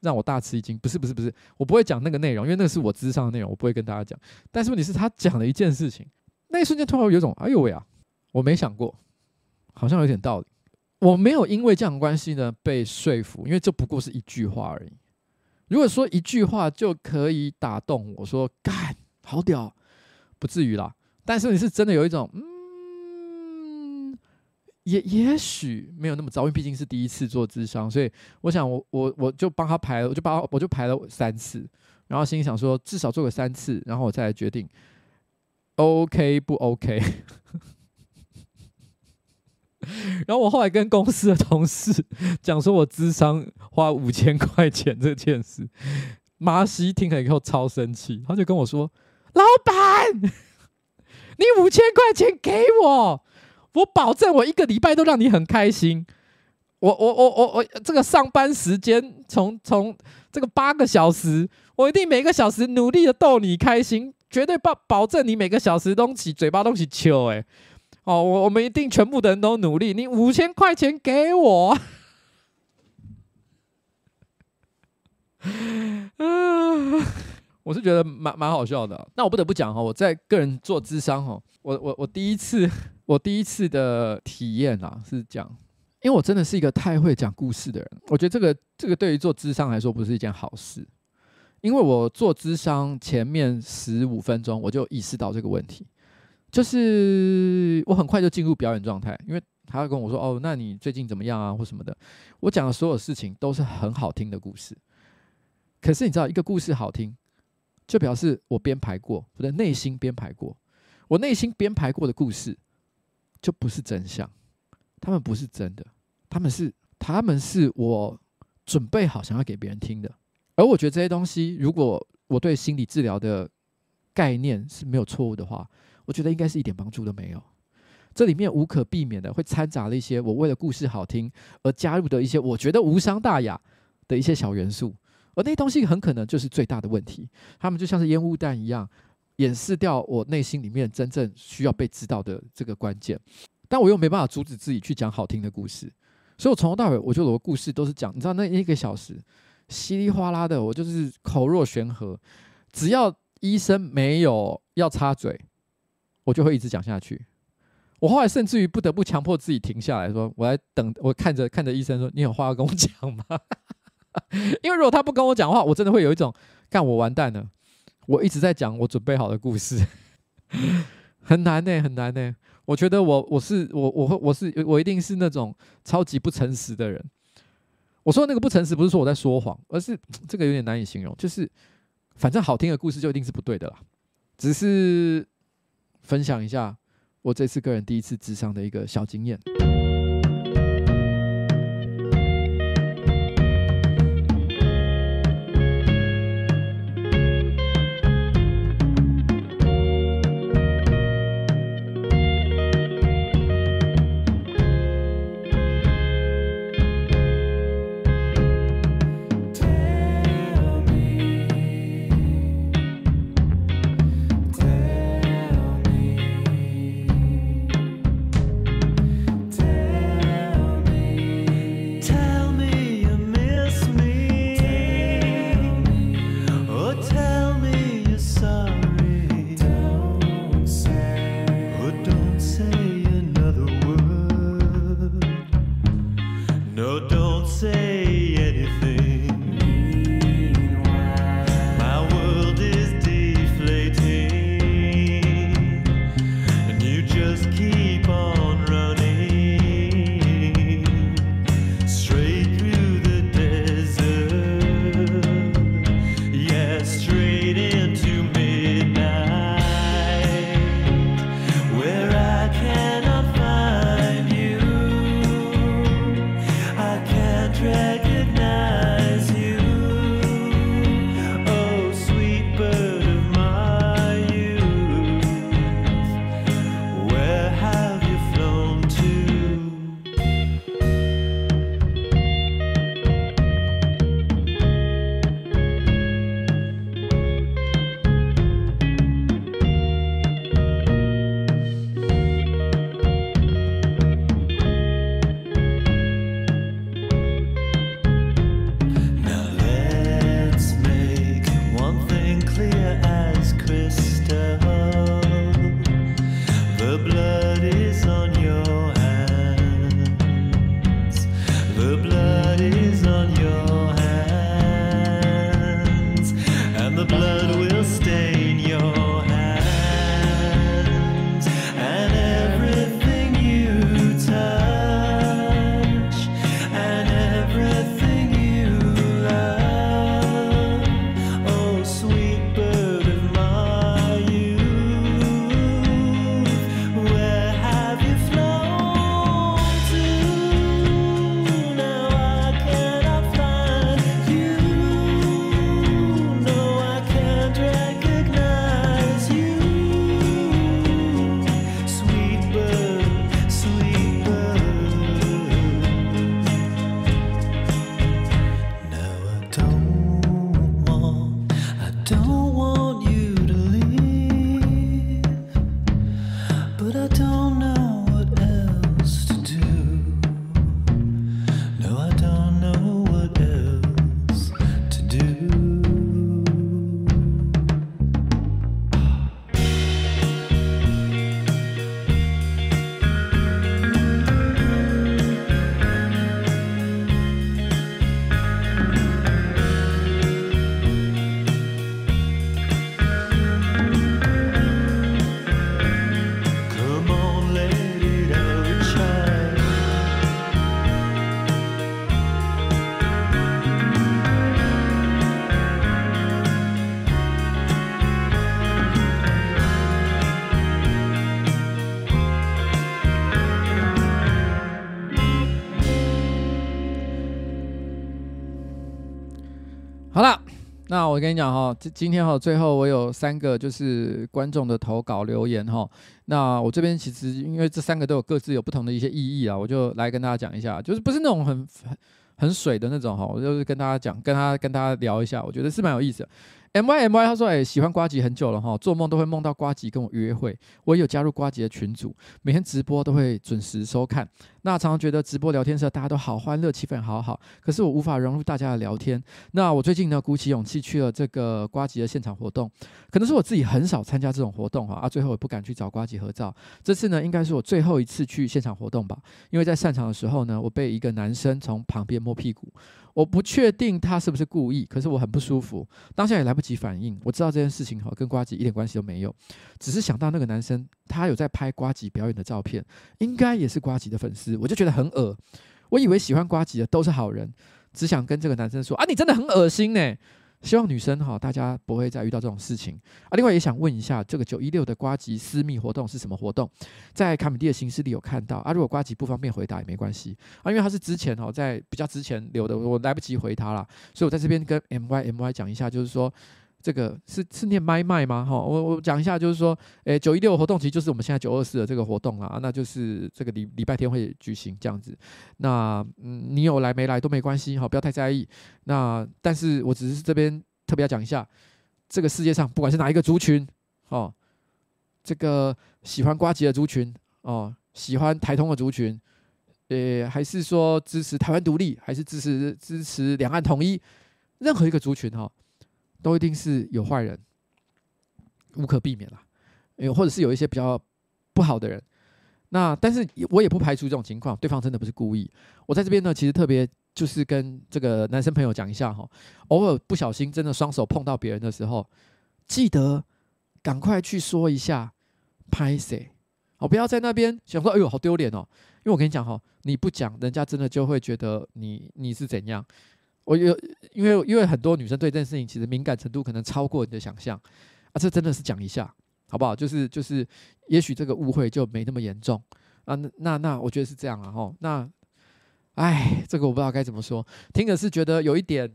A: 让我大吃一惊，不是不是不是，我不会讲那个内容，因为那个是我咨商的内容，我不会跟大家讲。但是问题是，他讲了一件事情，那一瞬间突然有种哎呦喂啊，我没想过，好像有点道理。我没有因为这样关系呢被说服，因为这不过是一句话而已。如果说一句话就可以打动我说干。好屌，不至于啦。但是你是真的有一种，嗯，也也许没有那么糟，因为毕竟是第一次做智商，所以我想我我我就帮他排了，我就帮我就排了三次，然后心想说至少做个三次，然后我再来决定，OK 不 OK。然后我后来跟公司的同事讲说我智商花五千块钱这件事，马西听了以后超生气，他就跟我说。老板，你五千块钱给我，我保证我一个礼拜都让你很开心。我我我我我这个上班时间从从这个八个小时，我一定每个小时努力的逗你开心，绝对保保证你每个小时东西嘴巴东西笑哎。哦，我我们一定全部的人都努力。你五千块钱给我，嗯。我是觉得蛮蛮好笑的，那我不得不讲哈，我在个人做咨商哈，我我我第一次 我第一次的体验啊是讲，因为我真的是一个太会讲故事的人，我觉得这个这个对于做咨商来说不是一件好事，因为我做咨商前面十五分钟我就意识到这个问题，就是我很快就进入表演状态，因为他会跟我说哦，那你最近怎么样啊或什么的，我讲的所有事情都是很好听的故事，可是你知道一个故事好听。就表示我编排过，我的内心编排过，我内心编排过的故事就不是真相，他们不是真的，他们是他们是我准备好想要给别人听的。而我觉得这些东西，如果我对心理治疗的概念是没有错误的话，我觉得应该是一点帮助都没有。这里面无可避免的会掺杂了一些我为了故事好听而加入的一些我觉得无伤大雅的一些小元素，而那东西很可能就是最大的问题。他们就像是烟雾弹一样，掩饰掉我内心里面真正需要被知道的这个关键。但我又没办法阻止自己去讲好听的故事，所以我从头到尾，我觉得我的故事都是讲，你知道那一个小时稀里哗啦的，我就是口若悬河，只要医生没有要插嘴，我就会一直讲下去。我后来甚至于不得不强迫自己停下来说：“我来等，我看着看着医生说，你有话要跟我讲吗？” 因为如果他不跟我讲话，我真的会有一种干我完蛋了。我一直在讲我准备好的故事，很难呢、很难呢、我觉得我我是我我会我是我一定是那种超级不诚实的人。我说那个不诚实，不是说我在说谎，而是这个有点难以形容。就是反正好听的故事就一定是不对的啦。只是分享一下。我这次个人第一次智商的一个小经验。我跟你讲哈，今今天哈最后我有三个就是观众的投稿留言哈。那我这边其实因为这三个都有各自有不同的一些意义啊，我就来跟大家讲一下，就是不是那种很很很水的那种哈，我就是跟大家讲，跟他跟大家聊一下，我觉得是蛮有意思的。M Y M Y，他说：“哎、喜欢瓜吉很久了哈，做梦都会梦到瓜吉跟我约会。我也有加入瓜吉的群组，每天直播都会准时收看。那常常觉得直播聊天时大家都好欢乐，气氛好好。可是我无法融入大家的聊天。那我最近呢，鼓起勇气去了这个瓜吉的现场活动，可能是我自己很少参加这种活动哈，啊，最后也不敢去找瓜吉合照。这次呢，应该是我最后一次去现场活动吧，因为在散场的时候呢，我被一个男生从旁边摸屁股。”我不确定他是不是故意，可是我很不舒服，当下也来不及反应。我知道这件事情哈跟瓜吉一点关系都没有，只是想到那个男生他有在拍瓜吉表演的照片，应该也是瓜吉的粉丝，我就觉得很恶。我以为喜欢瓜吉的都是好人，只想跟这个男生说啊，你真的很恶心呢。希望女生哈，大家不会再遇到这种事情啊。另外也想问一下，这个九一六的瓜吉私密活动是什么活动？在卡米蒂的形式里有看到啊。如果瓜吉不方便回答也没关系啊，因为他是之前哈在比较之前留的，我来不及回他了，所以我在这边跟 M Y M Y 讲一下，就是说。这个是是念麦麦吗？哈，我我讲一下，就是说，诶，九一六活动其实就是我们现在九二四的这个活动啦，那就是这个礼礼拜天会举行这样子。那嗯，你有来没来都没关系，哈，不要太在意。那但是我只是这边特别要讲一下，这个世界上不管是哪一个族群，哦，这个喜欢瓜吉的族群，哦，喜欢台通的族群，呃，还是说支持台湾独立，还是支持支持两岸统一，任何一个族群，哈。都一定是有坏人，无可避免啦。诶，或者是有一些比较不好的人。那但是我也不排除这种情况，对方真的不是故意。我在这边呢，其实特别就是跟这个男生朋友讲一下哈，偶尔不小心真的双手碰到别人的时候，记得赶快去说一下拍谁，哦，不要在那边想说哎呦好丢脸哦。因为我跟你讲哈，你不讲，人家真的就会觉得你你是怎样。我有，因为因为很多女生对这件事情其实敏感程度可能超过你的想象啊，这真的是讲一下好不好？就是就是，也许这个误会就没那么严重啊。那那，我觉得是这样啊。吼，那，哎，这个我不知道该怎么说，听的是觉得有一点，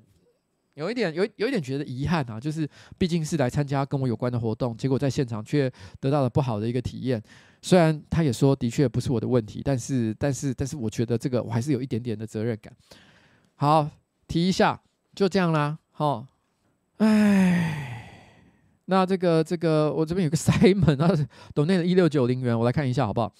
A: 有一点，有有一点觉得遗憾啊。就是毕竟是来参加跟我有关的活动，结果在现场却得到了不好的一个体验。虽然他也说的确不是我的问题，但是但是但是，我觉得这个我还是有一点点的责任感。好。提一下，就这样啦。好，哎，那这个这个，我这边有个 Simon 啊，donate 了一六九零元，我来看一下好不好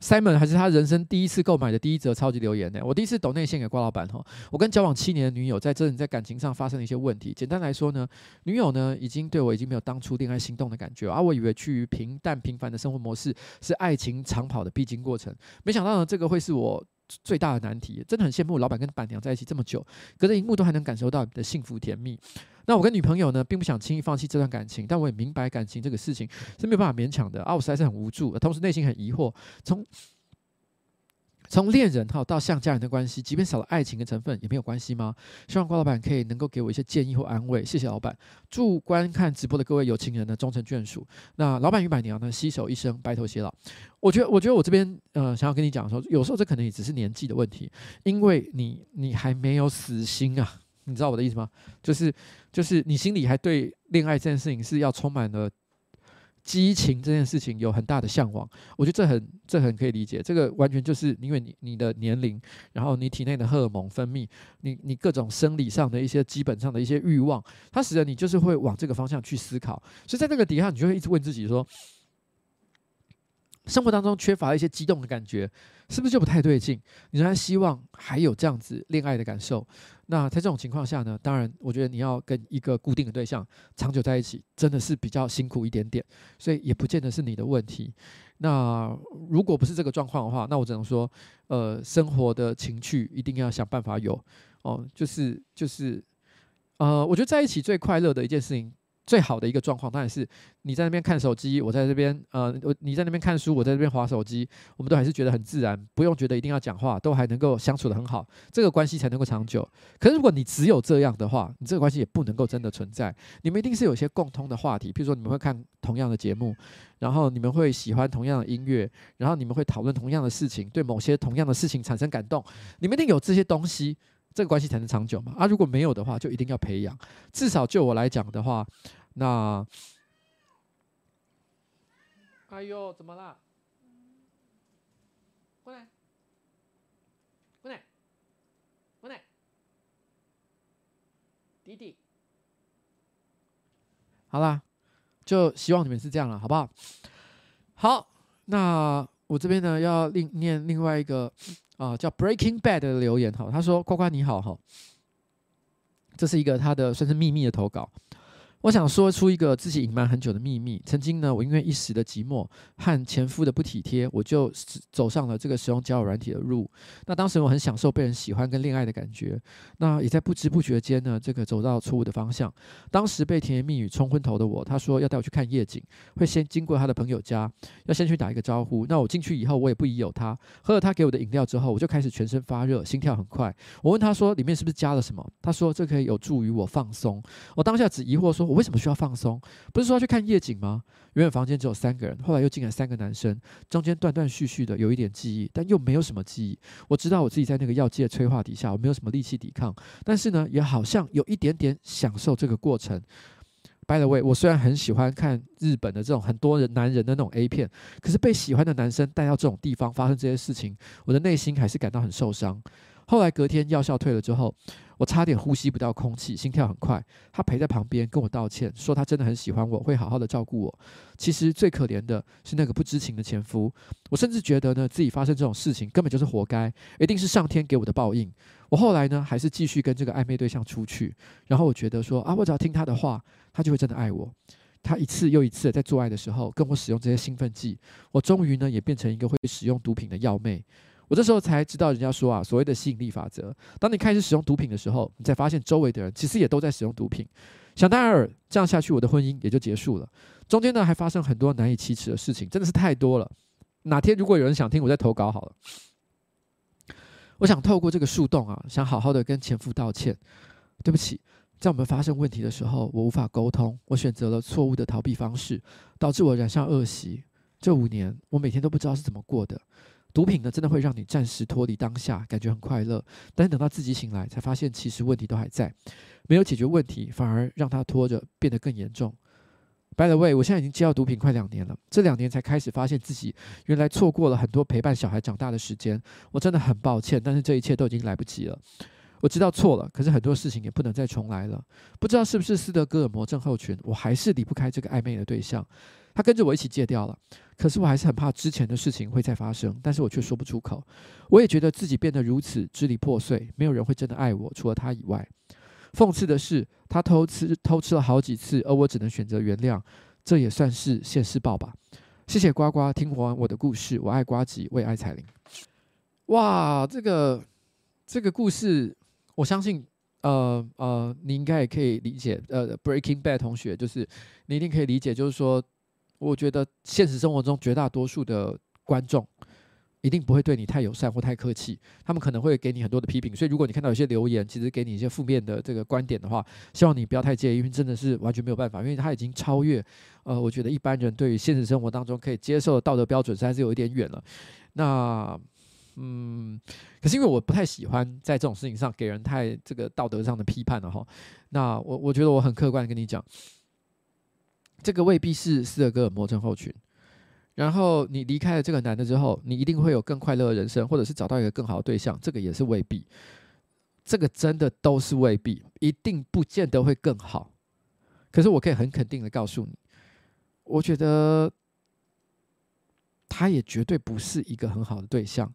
A: ？Simon 还是他人生第一次购买的第一则超级留言呢。我第一次 donate 献给瓜老板哈。我跟交往七年的女友在这里在感情上发生了一些问题。简单来说呢，女友呢已经对我已经没有当初恋爱心动的感觉，而我以为趋于平淡平凡的生活模式是爱情长跑的必经过程，没想到呢这个会是我。最大的难题，真的很羡慕老板跟板娘在一起这么久，隔着荧幕都还能感受到你的幸福甜蜜。那我跟女朋友呢，并不想轻易放弃这段感情，但我也明白感情这个事情是没有办法勉强的啊，我实在是很无助，同时内心很疑惑，从。从恋人哈到像家人的关系，即便少了爱情的成分也没有关系吗？希望瓜老板可以能够给我一些建议或安慰，谢谢老板。祝观看直播的各位有情人呢终成眷属。那老板与板娘呢携手一生白头偕老。我觉得，我觉得我这边呃想要跟你讲说，有时候这可能也只是年纪的问题，因为你你还没有死心啊，你知道我的意思吗？就是就是你心里还对恋爱这件事情是要充满了。激情这件事情有很大的向往，我觉得这很这很可以理解。这个完全就是因为你你的年龄，然后你体内的荷尔蒙分泌，你你各种生理上的一些基本上的一些欲望，它使得你就是会往这个方向去思考。所以在那个底下，你就会一直问自己说：生活当中缺乏一些激动的感觉，是不是就不太对劲？你仍然希望还有这样子恋爱的感受。那在这种情况下呢，当然，我觉得你要跟一个固定的对象长久在一起，真的是比较辛苦一点点，所以也不见得是你的问题。那如果不是这个状况的话，那我只能说，呃，生活的情趣一定要想办法有哦，就是就是，呃，我觉得在一起最快乐的一件事情。最好的一个状况当然是你在那边看手机，我在这边呃，你在那边看书，我在这边划手机，我们都还是觉得很自然，不用觉得一定要讲话，都还能够相处得很好，这个关系才能够长久。可是如果你只有这样的话，你这个关系也不能够真的存在。你们一定是有一些共通的话题，譬如说你们会看同样的节目，然后你们会喜欢同样的音乐，然后你们会讨论同样的事情，对某些同样的事情产生感动，你们一定有这些东西。这个关系才能长久嘛。啊，如果没有的话，就一定要培养。至少就我来讲的话，那，哎呦，怎么啦？过来，过来，过来，弟弟，好啦，就希望你们是这样了，好不好？好，那我这边呢要另念另外一个啊、叫 Breaking Bad 的留言哈，他说：“呱呱你好哈，这是一个他的算是秘密的投稿。”我想说出一个自己隐瞒很久的秘密。曾经呢，我因为一时的寂寞和前夫的不体贴，我就走上了这个使用交友软体的路。那当时我很享受被人喜欢跟恋爱的感觉，那也在不知不觉间呢，这个走到错误的方向。当时被甜言蜜语冲昏头的我，他说要带我去看夜景，会先经过他的朋友家，要先去打一个招呼。那我进去以后，我也不疑有他，喝了他给我的饮料之后，我就开始全身发热，心跳很快。我问他说里面是不是加了什么？他说这可以有助于我放松。我当下只疑惑说。为什么需要放松？不是说要去看夜景吗？原本房间只有三个人，后来又进来三个男生，中间断断续续的有一点记忆，但又没有什么记忆。我知道我自己在那个药剂的催化底下，我没有什么力气抵抗，但是呢，也好像有一点点享受这个过程。By the way，我虽然很喜欢看日本的这种很多人男人的那种 A 片，可是被喜欢的男生带到这种地方发生这些事情，我的内心还是感到很受伤。后来隔天药效退了之后，我差点呼吸不到空气，心跳很快。他陪在旁边跟我道歉，说他真的很喜欢我，会好好的照顾我。其实最可怜的是那个不知情的前夫。我甚至觉得呢，自己发生这种事情根本就是活该，一定是上天给我的报应。我后来呢，还是继续跟这个暧昧对象出去。然后我觉得说啊，我只要听他的话，他就会真的爱我。他一次又一次在做爱的时候跟我使用这些兴奋剂，我终于呢也变成一个会使用毒品的药妹。我这时候才知道，人家说啊，所谓的吸引力法则。当你开始使用毒品的时候，你才发现周围的人其实也都在使用毒品。想当然尔，这样下去，我的婚姻也就结束了。中间呢，还发生很多难以启齿的事情，真的是太多了。哪天如果有人想听，我再投稿好了。我想透过这个树洞啊，想好好的跟前夫道歉。对不起，在我们发生问题的时候，我无法沟通，我选择了错误的逃避方式，导致我染上恶习。这五年，我每天都不知道是怎么过的。毒品呢，真的会让你暂时脱离当下，感觉很快乐。但是等到自己醒来，才发现其实问题都还在，没有解决问题，反而让它拖着变得更严重。By the way，我现在已经戒掉毒品快两年了，这两年才开始发现自己原来错过了很多陪伴小孩长大的时间。我真的很抱歉，但是这一切都已经来不及了。我知道错了，可是很多事情也不能再重来了。不知道是不是斯德哥尔摩症候群，我还是离不开这个暧昧的对象。他跟着我一起戒掉了，可是我还是很怕之前的事情会再发生，但是我却说不出口。我也觉得自己变得如此支离破碎，没有人会真的爱我，除了他以外。讽刺的是，他偷吃偷吃了好几次，而我只能选择原谅，这也算是现世报吧。谢谢呱呱，听完我的故事，我爱呱吉，为爱彩铃。哇，这个这个故事，我相信，呃呃，你应该也可以理解。呃，Breaking Bad 同学，就是你一定可以理解，就是说。我觉得现实生活中绝大多数的观众一定不会对你太友善或太客气，他们可能会给你很多的批评。所以，如果你看到有些留言，其实给你一些负面的这个观点的话，希望你不要太介意，因为真的是完全没有办法，因为他已经超越呃，我觉得一般人对于现实生活当中可以接受的道德标准，实在是有一点远了。那嗯，可是因为我不太喜欢在这种事情上给人太这个道德上的批判了哈。那我我觉得我很客观跟你讲。这个未必是斯德哥尔摩症候群，然后你离开了这个男的之后，你一定会有更快乐的人生，或者是找到一个更好的对象，这个也是未必，这个真的都是未必，一定不见得会更好。可是我可以很肯定的告诉你，我觉得他也绝对不是一个很好的对象。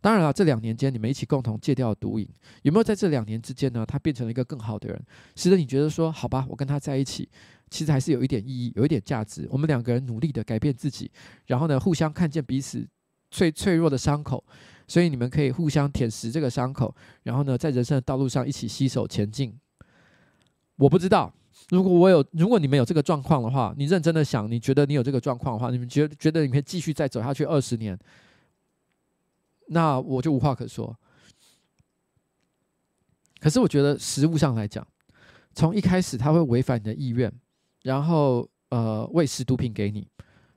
A: 当然了，这两年间你们一起共同戒掉毒瘾，有没有在这两年之间呢？他变成了一个更好的人，使得你觉得说，好吧，我跟他在一起，其实还是有一点意义，有一点价值。我们两个人努力的改变自己，然后呢，互相看见彼此最脆弱的伤口，所以你们可以互相舔食这个伤口，然后呢，在人生的道路上一起携手前进。我不知道，如果我有，如果你们有这个状况的话，你认真的想，你觉得你有这个状况的话，你们觉觉得你可以继续再走下去二十年？那我就无话可说。可是我觉得实务上来讲，从一开始他会违反你的意愿，然后呃喂食毒品给你，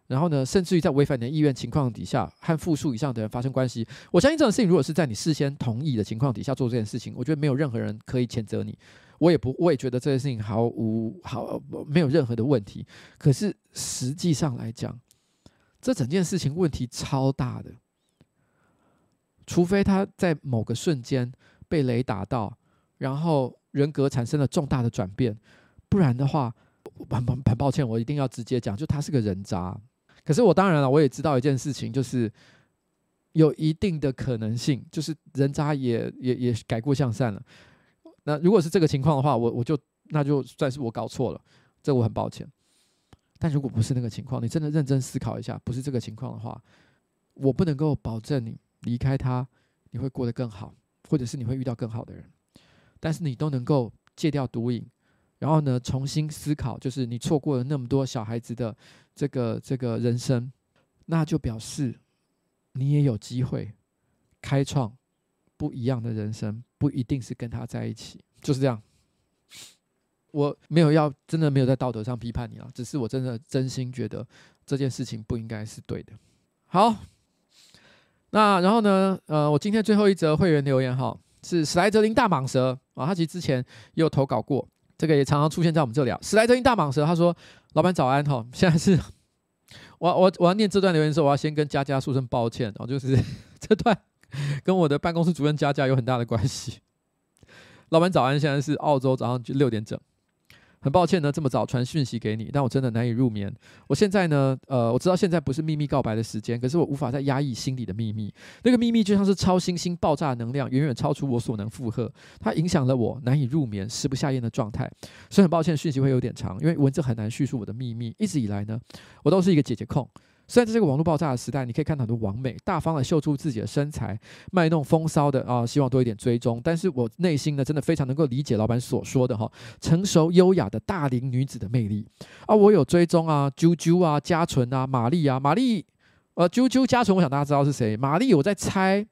A: 然后呢，甚至于在违反你的意愿情况底下，和复数以上的人发生关系，我相信这种事情，如果是在你事先同意的情况底下做这件事情，我觉得没有任何人可以谴责你，我也不，我也觉得这件事情毫无毫没有任何的问题。可是实际上来讲，这整件事情问题超大的，除非他在某个瞬间被雷打到，然后人格产生了重大的转变，不然的话，很很很抱歉，我一定要直接讲，就他是个人渣。可是我当然了，我也知道一件事情，就是有一定的可能性，就是人渣也也也改过向善了。那如果是这个情况的话，我我就那就算是我搞错了，这我很抱歉。但如果不是那个情况，你真的认真思考一下，不是这个情况的话，我不能够保证你离开他你会过得更好，或者是你会遇到更好的人。但是你都能够戒掉毒瘾。然后呢，重新思考，就是你错过了那么多小孩子的这个这个人生，那就表示你也有机会开创不一样的人生，不一定是跟他在一起，就是这样。我没有要真的没有在道德上批判你啊，只是我真的真心觉得这件事情不应该是对的。好，那然后呢，呃，我今天最后一则会员留言哈，是史莱哲林大蟒蛇啊，他其实之前也有投稿过。这个也常常出现在我们这里啊。史莱特林大蟒蛇他说：“老板早安哈，现在是我我我要念这段留言的时候，我要先跟佳佳说声抱歉哦，就是 这段跟我的办公室主任佳佳有很大的关系。老板早安，现在是澳洲早上六点整。”很抱歉呢，这么早传讯息给你，但我真的难以入眠。我现在呢，呃，我知道现在不是秘密告白的时间，可是我无法再压抑心里的秘密。那个秘密就像是超新星爆炸能量，远远超出我所能负荷，它影响了我难以入眠、食不下咽的状态。所以很抱歉，讯息会有点长，因为文字很难叙述我的秘密。一直以来呢，我都是一个姐姐控。虽然在这个网络爆炸的时代，你可以看到很多网美大方的秀出自己的身材，卖弄风骚的啊，希望多一点追踪。但是我内心呢，真的非常能够理解老板所说的哈，成熟优雅的大龄女子的魅力啊。我有追踪啊，啾啾啊，嘉纯啊，玛丽啊，玛丽，呃，啾啾嘉纯，我想大家知道是谁。玛丽，我在猜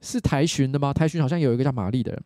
A: 是台巡的吗？台巡好像有一个叫玛丽的人。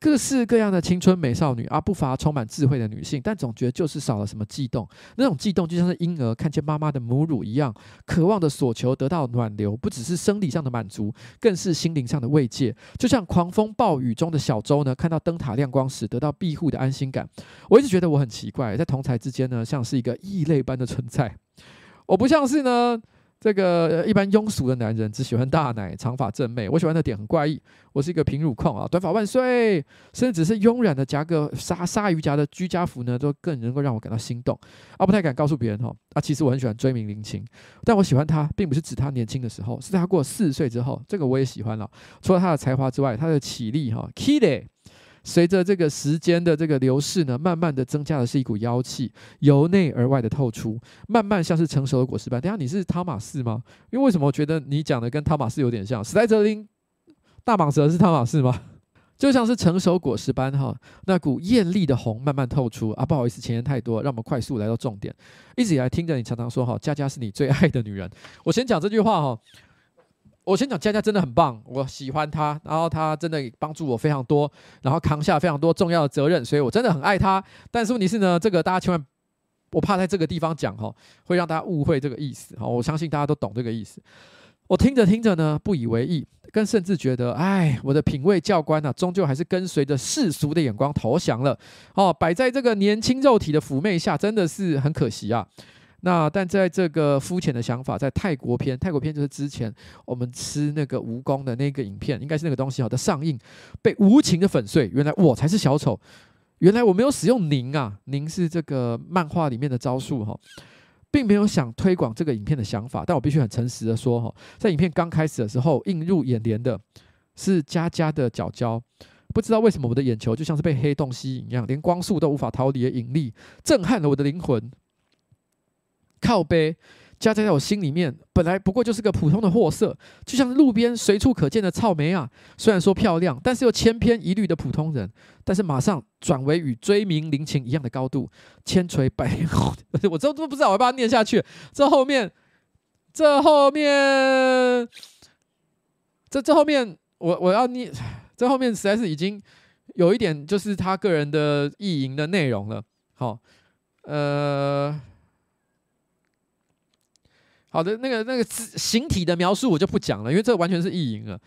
A: 各式各样的青春美少女啊，不乏充满智慧的女性，但总觉得就是少了什么悸动。那种悸动就像是婴儿看见妈妈的母乳一样，渴望的所求得到暖流，不只是生理上的满足，更是心灵上的慰藉。就像狂风暴雨中的小舟呢，看到灯塔亮光时得到庇护的安心感。我一直觉得我很奇怪，在同才之间呢，像是一个异类般的存在。我不像是呢。这个一般庸俗的男人只喜欢大奶、长发正妹。我喜欢的点很怪异，我是一个平乳控啊，短发万岁，甚至只是慵懒的夹个鲨鲨鱼夹的居家服呢，都更能够让我感到心动。啊，不太敢告诉别人哈。啊，其实我很喜欢追名林檎，但我喜欢他，并不是指他年轻的时候，是在他过四十岁之后，这个我也喜欢了。除了他的才华之外，他的体力哈，KID。随着这个时间的这个流逝呢，慢慢的增加的是一股妖气，由内而外的透出，慢慢像是成熟的果实般。等下你是汤马士吗？因为为什么我觉得你讲的跟汤马士有点像？史莱哲林大蟒蛇是汤马士吗？就像是成熟果实般哈，那股艳丽的红慢慢透出啊！不好意思，前言太多，让我们快速来到重点。一直以来听着你常常说哈，佳佳是你最爱的女人。我先讲这句话哈。我先讲佳佳真的很棒，我喜欢她，然后她真的帮助我非常多，然后扛下非常多重要的责任，所以我真的很爱她。但是问题是呢，这个大家千万，我怕在这个地方讲哈，会让大家误会这个意思哈。我相信大家都懂这个意思。我听着听着呢，不以为意，更甚至觉得，哎，我的品味教官呢，终究还是跟随着世俗的眼光投降了。哦，摆在这个年轻肉体的妩媚下，真的是很可惜啊。那但在这个肤浅的想法，在泰国片，泰国片就是之前我们吃那个蜈蚣的那个影片，应该是那个东西好的上映，被无情的粉碎。原来我才是小丑，原来我没有使用您啊，您是这个漫画里面的招数哈，并没有想推广这个影片的想法。但我必须很诚实的说哈，在影片刚开始的时候，映入眼帘的是佳佳的脚脚，不知道为什么我的眼球就像是被黑洞吸引一样，连光速都无法逃离的引力，震撼了我的灵魂。靠背，加在在我心里面，本来不过就是个普通的货色，就像路边随处可见的草莓啊。虽然说漂亮，但是又千篇一律的普通人。但是马上转为与椎名林檎一样的高度，千锤百炼。我 这都不知道，我要把它念下去。这后面，这后面，这这后面，我我要念，这后面实在是已经有一点就是他个人的意淫的内容了。好，呃。好的，那个那个形体的描述我就不讲了，因为这完全是意淫了。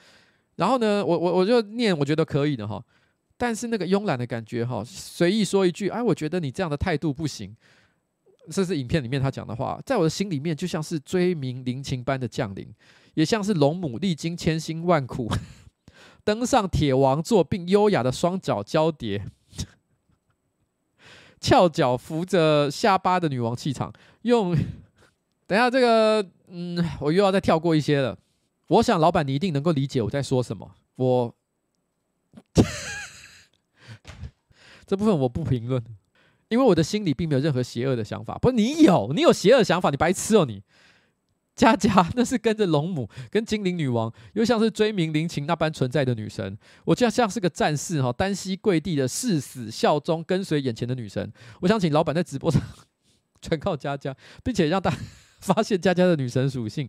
A: 然后呢，我我我就念，我觉得可以的哈。但是那个慵懒的感觉哈，随意说一句，哎，我觉得你这样的态度不行。这是影片里面他讲的话，在我的心里面就像是追名临情般的降临，也像是龙母历经千辛万苦 登上铁王座，并优雅的双脚交叠，翘脚扶着下巴的女王气场。用，等下这个，嗯，我又要再跳过一些了。我想老板你一定能够理解我在说什么。我这部分我不评论。因为我的心里并没有任何邪恶的想法，不，你有，你有邪恶想法，你白痴哦你！佳佳那是跟着龙母、跟精灵女王，又像是追名林檎那般存在的女神，我就像是个战士哈，单膝跪地的誓死效忠，跟随眼前的女神。我想请老板在直播上全靠佳佳，并且让大家发现佳佳的女神属性。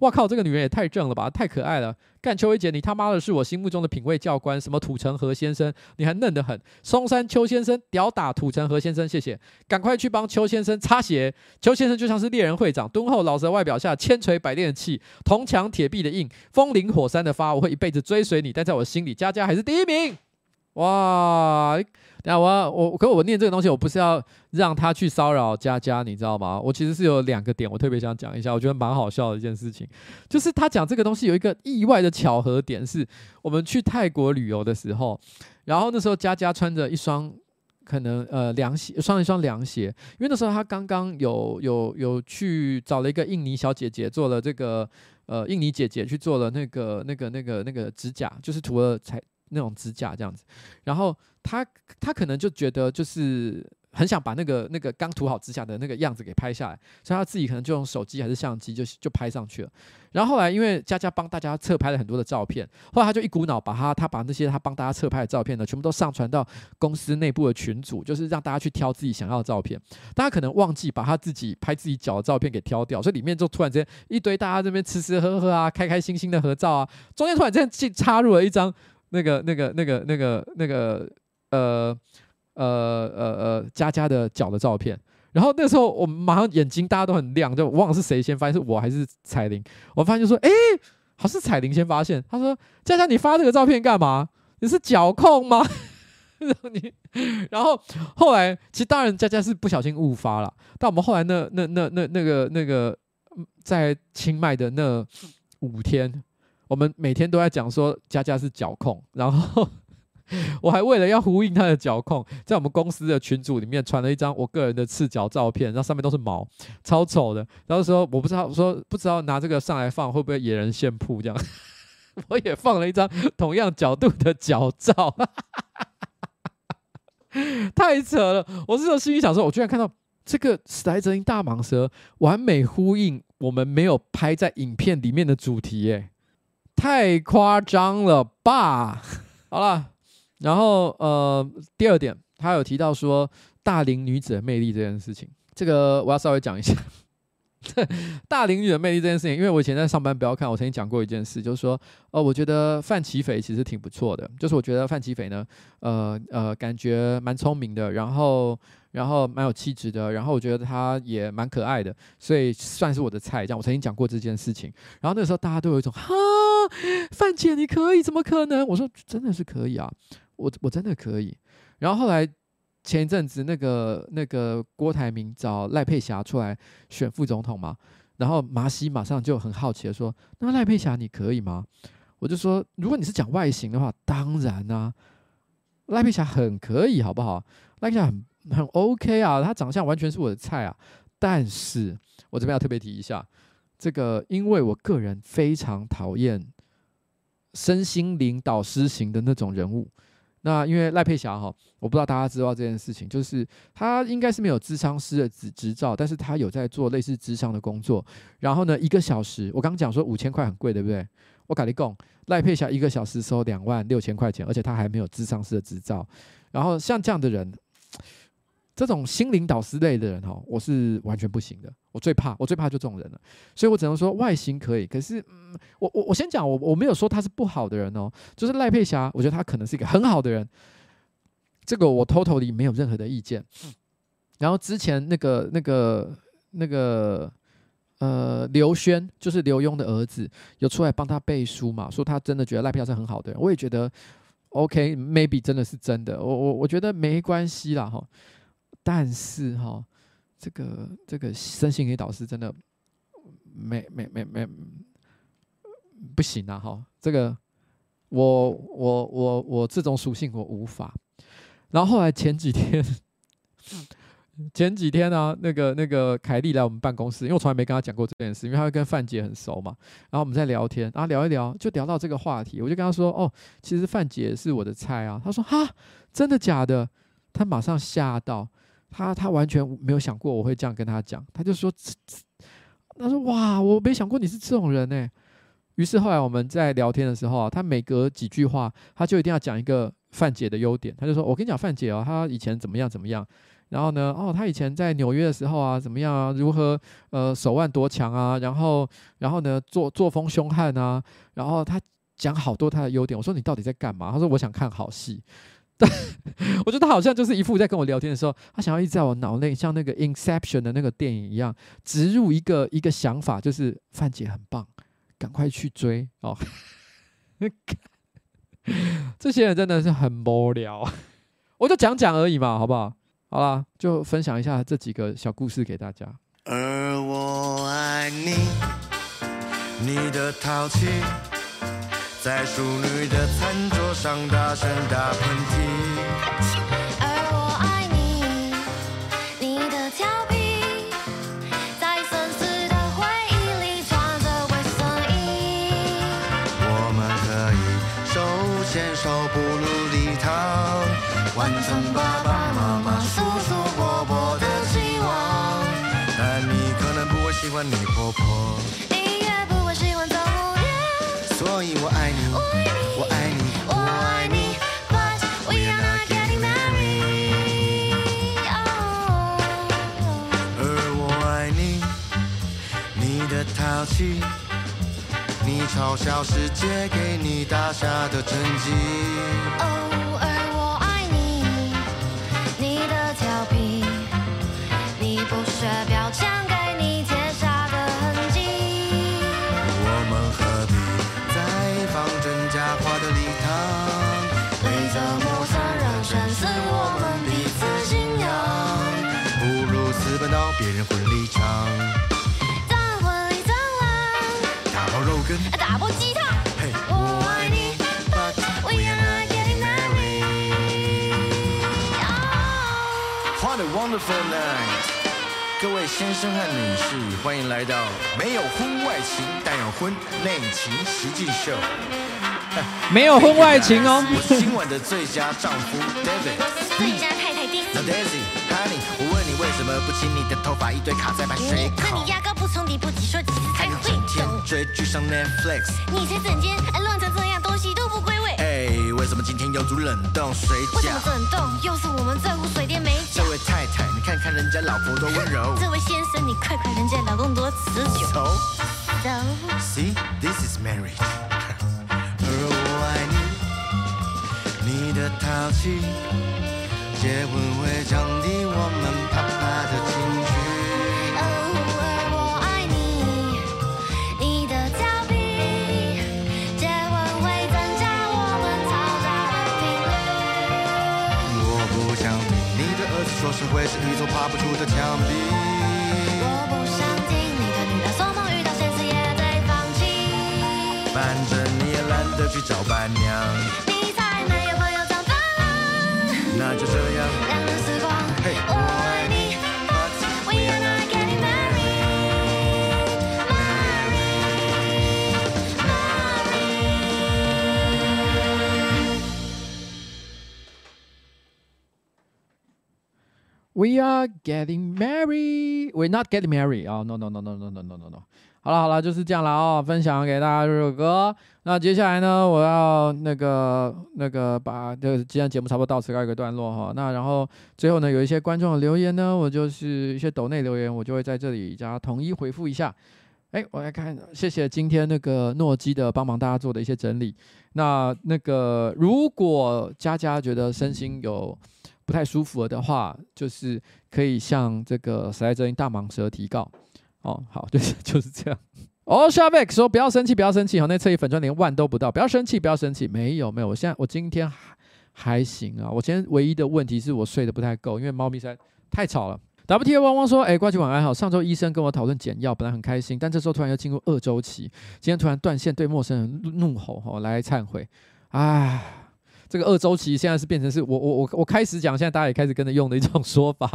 A: 哇靠！这个女人也太正了吧，太可爱了！干秋薇姐，你他妈的是我心目中的品味教官，什么土城何先生，你还嫩得很。松山邱先生屌打土城何先生，谢谢，赶快去帮邱先生擦鞋。邱先生就像是猎人会长，敦厚老实的外表下千锤百炼的气，铜墙铁壁的硬，风林火山的发。我会一辈子追随你，但在我心里，佳佳还是第一名。哇！那我要我可我念这个东西，我不是要让他去骚扰佳佳，你知道吗？我其实是有两个点，我特别想讲一下，我觉得蛮好笑的一件事情，就是他讲这个东西有一个意外的巧合点，是我们去泰国旅游的时候，然后那时候佳佳穿着一双可能呃凉鞋，穿一双凉鞋，因为那时候他刚刚有有有去找了一个印尼小姐姐做了这个呃印尼姐姐去做了那个那个那个那个指甲，就是涂了彩。那种指甲这样子，然后他他可能就觉得就是很想把那个那个刚涂好指甲的那个样子给拍下来，所以他自己可能就用手机还是相机就就拍上去了。然后后来因为佳佳帮大家侧拍了很多的照片，后来他就一股脑把他他把那些他帮大家侧拍的照片呢，全部都上传到公司内部的群组，就是让大家去挑自己想要的照片。大家可能忘记把他自己拍自己脚的照片给挑掉，所以里面就突然之间一堆大家这边吃吃喝喝啊，开开心心的合照啊，中间突然之间进插入了一张。那个、那个、那个、那个、那个，呃、呃、呃、呃，佳佳的脚的照片。然后那时候我们马上眼睛大家都很亮，就忘了是谁先发现，是我还是彩玲。我发现就说，哎，好是彩玲先发现。他说：“佳佳，你发这个照片干嘛？你是脚控吗？” 然后你，然后后来其实当然佳佳是不小心误发了。但我们后来那、那、那、那、那个、那个在清迈的那五天。我们每天都在讲说佳佳是脚控，然后 我还为了要呼应他的脚控，在我们公司的群组里面传了一张我个人的赤脚照片，然后上面都是毛，超丑的。然后说我不知道，说不知道拿这个上来放会不会野人献曝这样。我也放了一张同样角度的脚照，太扯了。我是说心里想说，我居然看到这个史莱哲林大蟒蛇完美呼应我们没有拍在影片里面的主题耶。太夸张了吧！好了，然后呃，第二点，他有提到说大龄女子的魅力这件事情，这个我要稍微讲一下。大龄女的魅力这件事情，因为我以前在上班不要看，我曾经讲过一件事，就是说，呃，我觉得范琪斐其实挺不错的，就是我觉得范琪斐呢，呃呃，感觉蛮聪明的，然后 然后蛮有气质的，然后我觉得她也蛮可爱的，所以算是我的菜。这样，我曾经讲过这件事情，然后那时候大家都有一种哈，范姐你可以，怎么可能？我说真的是可以啊，我我真的可以。然后后来。前一阵子，那个那个郭台铭找赖佩霞出来选副总统嘛，然后麻西马上就很好奇的说：“那赖佩霞你可以吗？”我就说：“如果你是讲外形的话，当然啊，赖佩霞很可以，好不好？赖佩霞很很 OK 啊，她长相完全是我的菜啊。但是我这边要特别提一下，这个因为我个人非常讨厌身心灵导师型的那种人物。”那因为赖佩霞哈，我不知道大家知道这件事情，就是他应该是没有咨商师的执执照，但是他有在做类似咨商的工作。然后呢，一个小时，我刚讲说五千块很贵，对不对？我跟你讲，赖佩霞一个小时收两万六千块钱，而且他还没有咨商师的执照。然后像这样的人。这种心灵导师类的人哈，我是完全不行的。我最怕，我最怕就这种人了。所以我只能说外形可以，可是，嗯，我我我先讲，我我没有说他是不好的人哦。就是赖佩霞，我觉得他可能是一个很好的人。这个我 totally 没有任何的意见。然后之前那个那个那个呃刘轩，就是刘墉的儿子，有出来帮他背书嘛，说他真的觉得赖佩霞是很好的人。我也觉得 OK，maybe、真的是真的。我我我觉得没关系啦哈，但是哈，这个这个身心灵导师真的没没没没不行啊哈，这个我我我我这种属性我无法。然后后来前几天。前几天呢、啊，那个那个凯莉来我们办公室，因为我从来没跟她讲过这件事，因为她跟范姐很熟嘛。然后我们在聊天，然后聊一聊，就聊到这个话题，我就跟她说：“哦，其实范姐是我的菜啊。”她说：“哈，真的假的？”她马上吓到，他他完全没有想过我会这样跟他讲，他就说：“ 他说哇，我没想过你是这种人呢。”于是后来我们在聊天的时候啊，他每隔几句话，他就一定要讲一个范姐的优点，他就说：“我跟你讲，范姐哦，她以前怎么样怎么样。”然后呢？哦，他以前在纽约的时候啊，怎么样啊？如何呃手腕多强啊？然后，然后呢，作作风凶悍啊？然后他讲好多他的优点。我说你到底在干嘛？他说我想看好戏。对，我觉得他好像就是一副在跟我聊天的时候，他想要一直在我脑内像那个 Inception 的那个电影一样，植入一个一个想法，就是范姐很棒，赶快去追哦。这些人真的是很无聊，我就讲讲而已嘛，好不好？好啦，就分享一下这几个小故事给大家。而我爱你，你的淘气，在淑女的餐桌上大声打喷嚏。而我爱你，你的调皮，在深色的回忆里穿着卫生衣。我们可以手牵手步入礼堂，完成爸爸妈妈。叔叔伯伯的期望。但你可能不会喜欢你婆婆，所以我爱你，我爱你，我爱你，But we are not getting married。而我爱你，你的淘气，你嘲笑世界给你打下的成绩。婚礼场，大婚礼蟑螂，大包肉羹，大包鸡汤。嘿，我爱你，But we are not getting married。What a wonderful night！各位先生和女士，欢迎来到没有婚外情，但有婚内情实境秀。没有婚外情哦。我今晚的最佳丈夫，David。最佳太太，Daisy。Daisy，Honey。为什么不亲你的头发一堆卡在排水口？那你牙膏不冲底不挤，说几次才会懂？追剧上 Netflix，你才整天乱成这样，东西都不归位。哎，为什么今天要煮冷冻水饺？为什么冷冻？又是我们这户水电没讲。这位太太，你看看人家老婆多温柔。这位先生，你快快人家老公多持久。So, so, see, this is marriage。而我爱你，你的淘气，结婚会降低我们可怕的
D: 情绪。
E: 哦而我爱你你的调皮结婚会增加我们嘈杂的频率。
D: 我不想听你的儿子说
A: 是会是一座爬不出的墙壁。我不想听你的女儿做梦遇到现实也得放弃。反正你也懒得去找伴娘。就这样，两人时光。嘿，我爱你。We are getting married. We're not getting married. 啊、oh,，no no no no no no no no no. 好了好了，就是这样了、哦，分享给大家这首歌。那接下来呢，我要那个那个把这今天节目差不多到此告一个段落哈。那然后最后呢，有一些观众的留言呢，我就是一些抖内留言，我就会在这里加统一回复一下。哎，我来看，谢谢今天那个诺基的帮忙大家做的一些整理。那那个如果佳佳觉得身心有不太舒服的话，就是可以向这个时代声音大蟒蛇提告哦，好，就是就是这样。哦，Shavek 说不要生气，不要生气，哦，那侧翼粉砖连万都不到，不要生气，不要生气，没有没有，我现在我今天还还行啊，我今天唯一的问题是我睡得不太够，因为猫咪实在太吵了。WTA 汪汪说，哎，呱吉晚安好，上周医生跟我讨论减药，本来很开心，但这时候突然又进入二周期，今天突然断线，对陌生人怒吼，吼来忏悔，唉。这个二周期现在是变成是我我我我开始讲，现在大家也开始跟着用的一种 说法。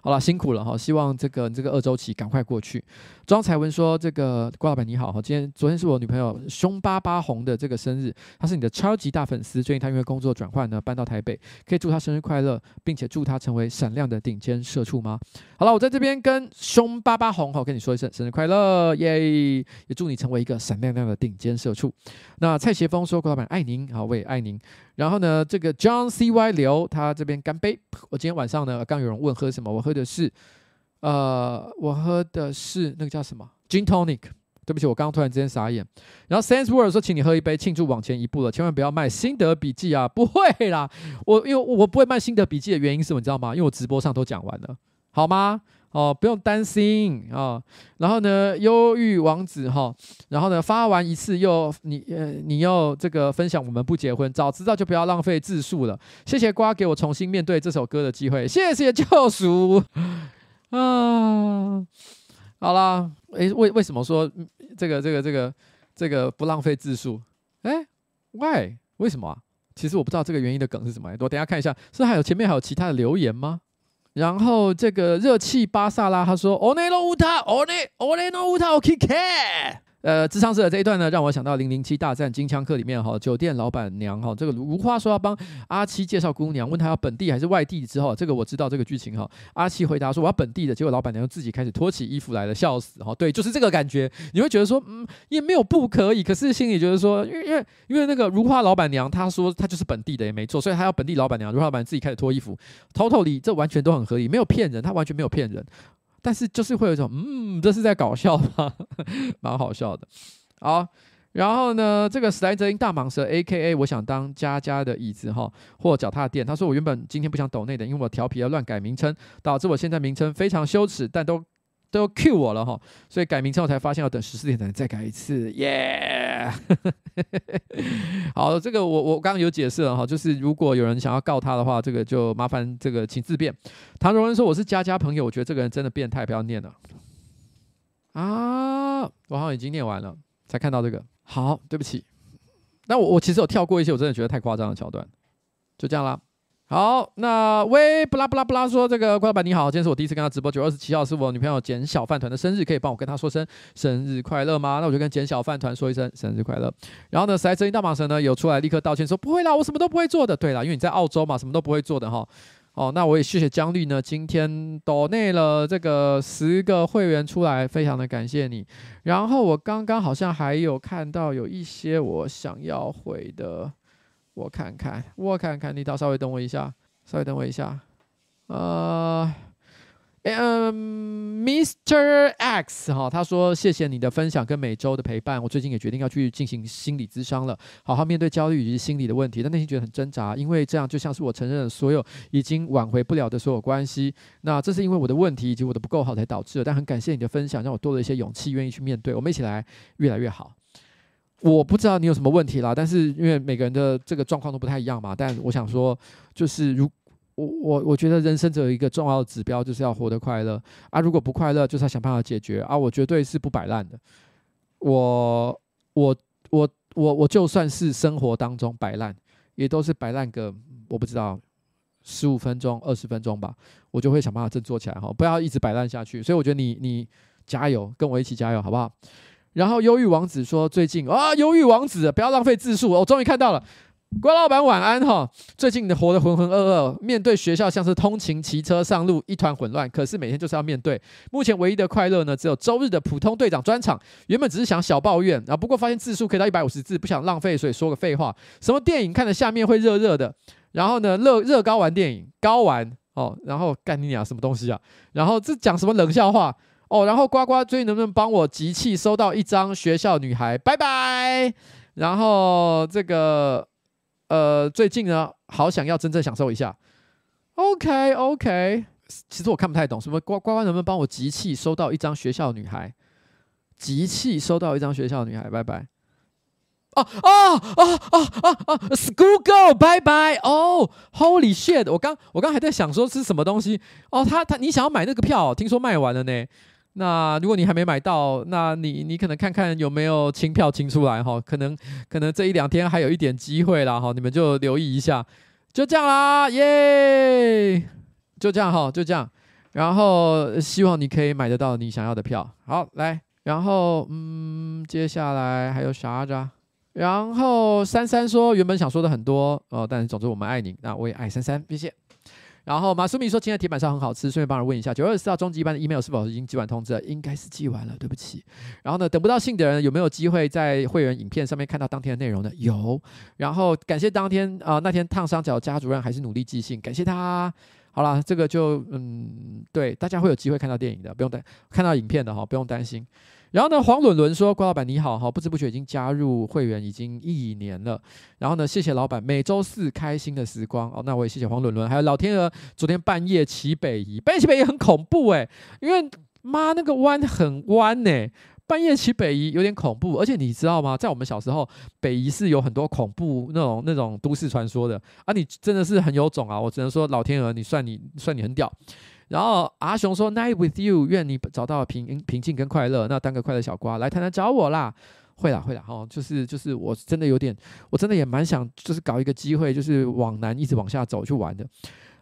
A: 好了，辛苦了哈，希望这个这个二周期赶快过去。庄才文说：“这个郭老板你好哈，今天昨天是我女朋友凶巴巴红的这个生日，她是你的超级大粉丝。最近她因为工作转换呢，搬到台北，可以祝她生日快乐，并且祝她成为闪亮的顶尖社畜吗？好了，我在这边跟凶巴巴红哈跟你说一声生日快乐耶，也祝你成为一个闪亮亮的顶尖社畜。那蔡协峰说：郭老板爱您，好，我也爱您。然后后呢，这个 John C Y 刘他这边干杯。我今天晚上呢，刚有人问喝什么，我喝的是。”呃，我喝的是那个叫什么 Gin Tonic。对不起，我刚刚突然之间傻眼。然后 Sense World 说，请你喝一杯庆祝往前一步了，千万不要卖心得笔记啊！不会啦，我因为我不会卖心得笔记的原因是什么，你知道吗？因为我直播上都讲完了，好吗？哦，不用担心啊、哦。然后呢，忧郁王子哈、哦，然后呢，发完一次又你呃，你又这个分享我们不结婚，早知道就不要浪费字数了。谢谢瓜给我重新面对这首歌的机会，谢谢救赎。啊，好啦，诶，为为什么说这个这个这个这个不浪费字数？诶，why？为什么啊？其实我不知道这个原因的梗是什么。我等下看一下，是还有前面还有其他的留言吗？然后这个热气巴萨拉他说：“One no uta，one one no uta，OK，呃，智商室的这一段呢，让我想到《零零七大战金枪客》里面哈，酒店老板娘哈，这个如花说要帮阿七介绍姑娘，问他要本地还是外地之后，这个我知道这个剧情哈。阿七回答说我要本地的，结果老板娘自己开始脱起衣服来了，笑死哈。对，就是这个感觉，你会觉得说，嗯，也没有不可以，可是心里觉得说，因为因为因为那个如花老板娘她说她就是本地的也没错，所以她要本地老板娘，如花老板自己开始脱衣服，totally 这完全都很合理，没有骗人，她完全没有骗人，但是就是会有一种，嗯，这是在搞笑吗？蛮好笑的。好，然后呢，这个史莱哲林大蟒蛇 A.K.A. 我想当家家的椅子哈，或脚踏垫。他说我原本今天不想抖内的，因为我调皮而乱改名称，导致我现在名称非常羞耻，但都都 Q 我了哈，所以改名称我才发现要等十四点才能再改一次，耶、好，这个我我刚刚有解释了哈，就是如果有人想要告他的话，这个就麻烦这个请自便。唐荣恩说我是家家朋友，我觉得这个人真的变态，不要念了。啊，我好像已经念完了。才看到这个，好，对不起，那我我其实有跳过一些我真的觉得太夸张的桥段，就这样啦。好，那喂，布拉布拉布拉说这个郭老板你好，今天是我第一次跟他直播，九月二十七号是我女朋友简小饭团的生日，可以帮我跟他说声生日快乐吗？那我就跟简小饭团说一声生日快乐。然后呢，实在声音大蟒蛇呢有出来立刻道歉说不会啦，我什么都不会做的。对啦，因为你在澳洲嘛，什么都不会做的哈。哦，那我也谢谢姜绿呢，今天抖内了这个十个会员出来，非常的感谢你。然后我刚刚好像还有看到有一些我想要回的，我看看，我看看，你倒稍微等我一下，稍微等我一下，呃。嗯、um，Mr. X 哈，他说谢谢你的分享跟每周的陪伴，我最近也决定要去进行心理咨商了，好好面对焦虑以及心理的问题，但内心觉得很挣扎，因为这样就像是我承认了所有已经挽回不了的所有关系，那这是因为我的问题以及我的不够好才导致的，但很感谢你的分享，让我多了一些勇气，愿意去面对，我们一起来越来越好。我不知道你有什么问题啦，但是因为每个人的这个状况都不太一样嘛，但我想说，就是如。我我我觉得人生只有一个重要的指标，就是要活得快乐啊！如果不快乐，就是要想办法解决啊！我绝对是不摆烂的。我我我我我就算是生活当中摆烂，也都是摆烂个我不知道十五分钟、二十分钟吧，我就会想办法振作起来哈！不要一直摆烂下去。所以我觉得你你加油，跟我一起加油，好不好？然后忧郁王子说最近啊，忧郁王子不要浪费字数，我终于看到了。郭老板晚安哈，最近的活得浑浑噩噩，面对学校像是通勤骑车上路一团混乱，可是每天就是要面对。目前唯一的快乐呢，只有周日的普通队长专场。原本只是想小抱怨啊，不过发现字数可以到一百五十字，不想浪费，所以说个废话。什么电影看的下面会热热的？然后呢，乐热高玩电影高玩哦，然后干你娘什么东西啊？然后这讲什么冷笑话哦？然后呱呱最近能不能帮我集气收到一张学校女孩？拜拜。然后这个。呃，最近呢，好想要真正享受一下。OK，OK，其实我看不太懂，什么呱呱呱能不能帮我集气收到一张学校女孩？集气收到一张学校女孩，拜拜。哦哦哦哦哦哦，School Girl，拜拜。哦，Holy shit！我刚我刚还在想说是什么东西。哦，他他，你想要买那个票？听说卖完了呢。那如果你还没买到，那你你可能看看有没有清票清出来哈。可能可能这一两天还有一点机会啦哈，你们就留意一下。就这样啦，耶！就这样哈，就这样。然后希望你可以买得到你想要的票。好，来，然后嗯，接下来还有啥子？然后珊珊说，原本想说的很多哦，但总之我们爱你，那我也爱珊珊，谢谢。然后马苏米说，今天铁板烧很好吃，顺便帮人问一下，九月二十四号终极一班的 email 是否已经寄完通知了？应该是寄完了，对不起。然后呢，等不到信的人有没有机会在会员影片上面看到当天的内容呢？有。然后感谢当天啊、那天烫伤脚家主任还是努力寄信，感谢他。好了，这个就嗯，对，大家会有机会看到电影的，不用担看到影片的哈，不用担心。然后呢，黄伦伦说：“郭老板你好，哈，不知不觉已经加入会员已经一年了。然后呢，谢谢老板，每周四开心的时光哦。那我也谢谢黄伦伦，还有老天鹅，昨天半夜骑北宜，半夜骑北宜很恐怖诶，因为妈那个弯很弯呢，半夜骑北宜有点恐怖。而且你知道吗？在我们小时候，北宜是有很多恐怖那种那种都市传说的啊。你真的是很有种啊！我只能说，老天鹅，你算你算你很屌。”然后阿雄说：“Night with you，愿你找到平平静跟快乐。那当个快乐小瓜来谈谈找我啦，会啦会啦，哦，就是就是我真的有点，我真的也蛮想，就是搞一个机会，就是往南一直往下走去玩的。”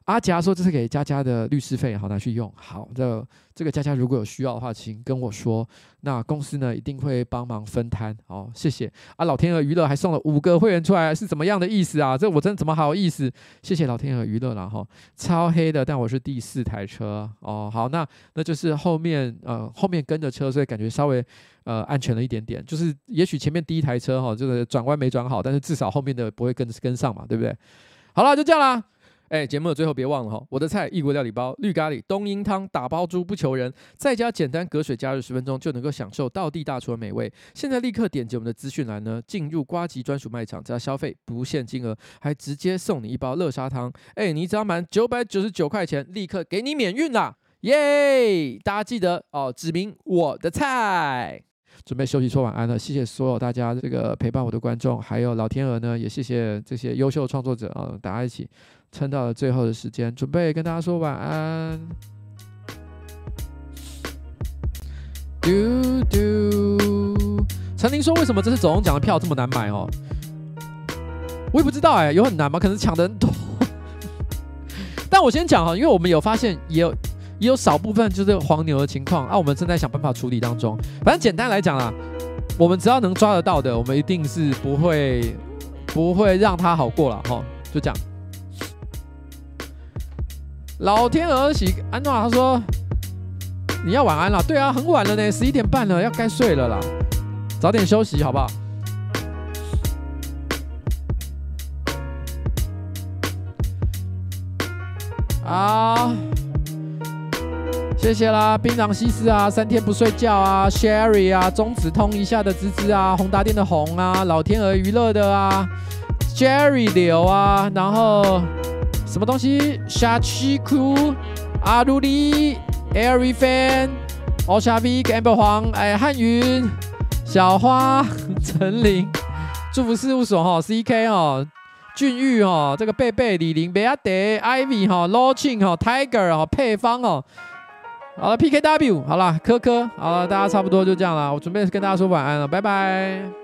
A: 阿夹说：“这是给佳佳的律师费，好拿去用。好的，这个佳佳如果有需要的话，请跟我说。那公司呢一定会帮忙分摊。好，谢谢。啊，老天鹅娱乐还送了五个会员出来，是怎么样的意思啊？这我真怎么好意思？谢谢老天鹅娱乐了哈。超黑的，但我是第四台车哦。好，那那就是后面呃后面跟着车，所以感觉稍微呃安全了一点点。就是也许前面第一台车哈，这个转弯没转好，但是至少后面的不会跟跟上嘛，对不对？好了，就这样啦。”哎，节目的最后别忘了哈，我的菜异国料理包绿咖喱冬阴汤打包猪不求人，在家简单隔水加热十分钟就能够享受道地大厨的美味。现在立刻点击我们的资讯栏呢，进入瓜吉专属卖场，只要消费不限金额，还直接送你一包乐沙汤。哎，你只要满九百九十九块钱，立刻给你免运啦！耶！大家记得哦，指明我的菜。准备休息说晚安了，谢谢所有大家这个陪伴我的观众，还有老天鹅呢，也谢谢这些优秀创作者啊，大家一起。撑到了最后的时间，准备跟大家说晚安。嘟嘟，陈琳说：“为什么这次走钟奖的票这么难买哦？”我也不知道哎，有很难吗？可能抢的人多。但我先讲哈，因为我们有发现，也有也有少部分就是黄牛的情况啊，我们正在想办法处理当中。反正简单来讲啦，我们只要能抓得到的，我们一定是不会不会让他好过了哈，就这样。老天鹅喜安娜他说：“你要晚安了，对啊，很晚了呢，十一点半了，要该睡了啦，早点休息好不好？”啊，谢谢啦，槟榔西施啊，三天不睡觉啊，Sherry 啊，中指通一下的芝芝啊，宏达电的红啊，老天鹅娱乐的啊，Jerry 刘啊，然后。什么东西？夏奇酷、阿鲁里、Airy Fan、欧夏 V、Amber 黄、哎汉云、小花、陈琳、祝福事务所哈、CK 哈、俊玉哈、这个贝贝、李玲、贝亚德、Ivy 哈、罗庆哈、Tiger 哈、配方哦。好了，PKW 好了，科科好了，大家差不多就这样了。我准备跟大家说晚安了，拜拜。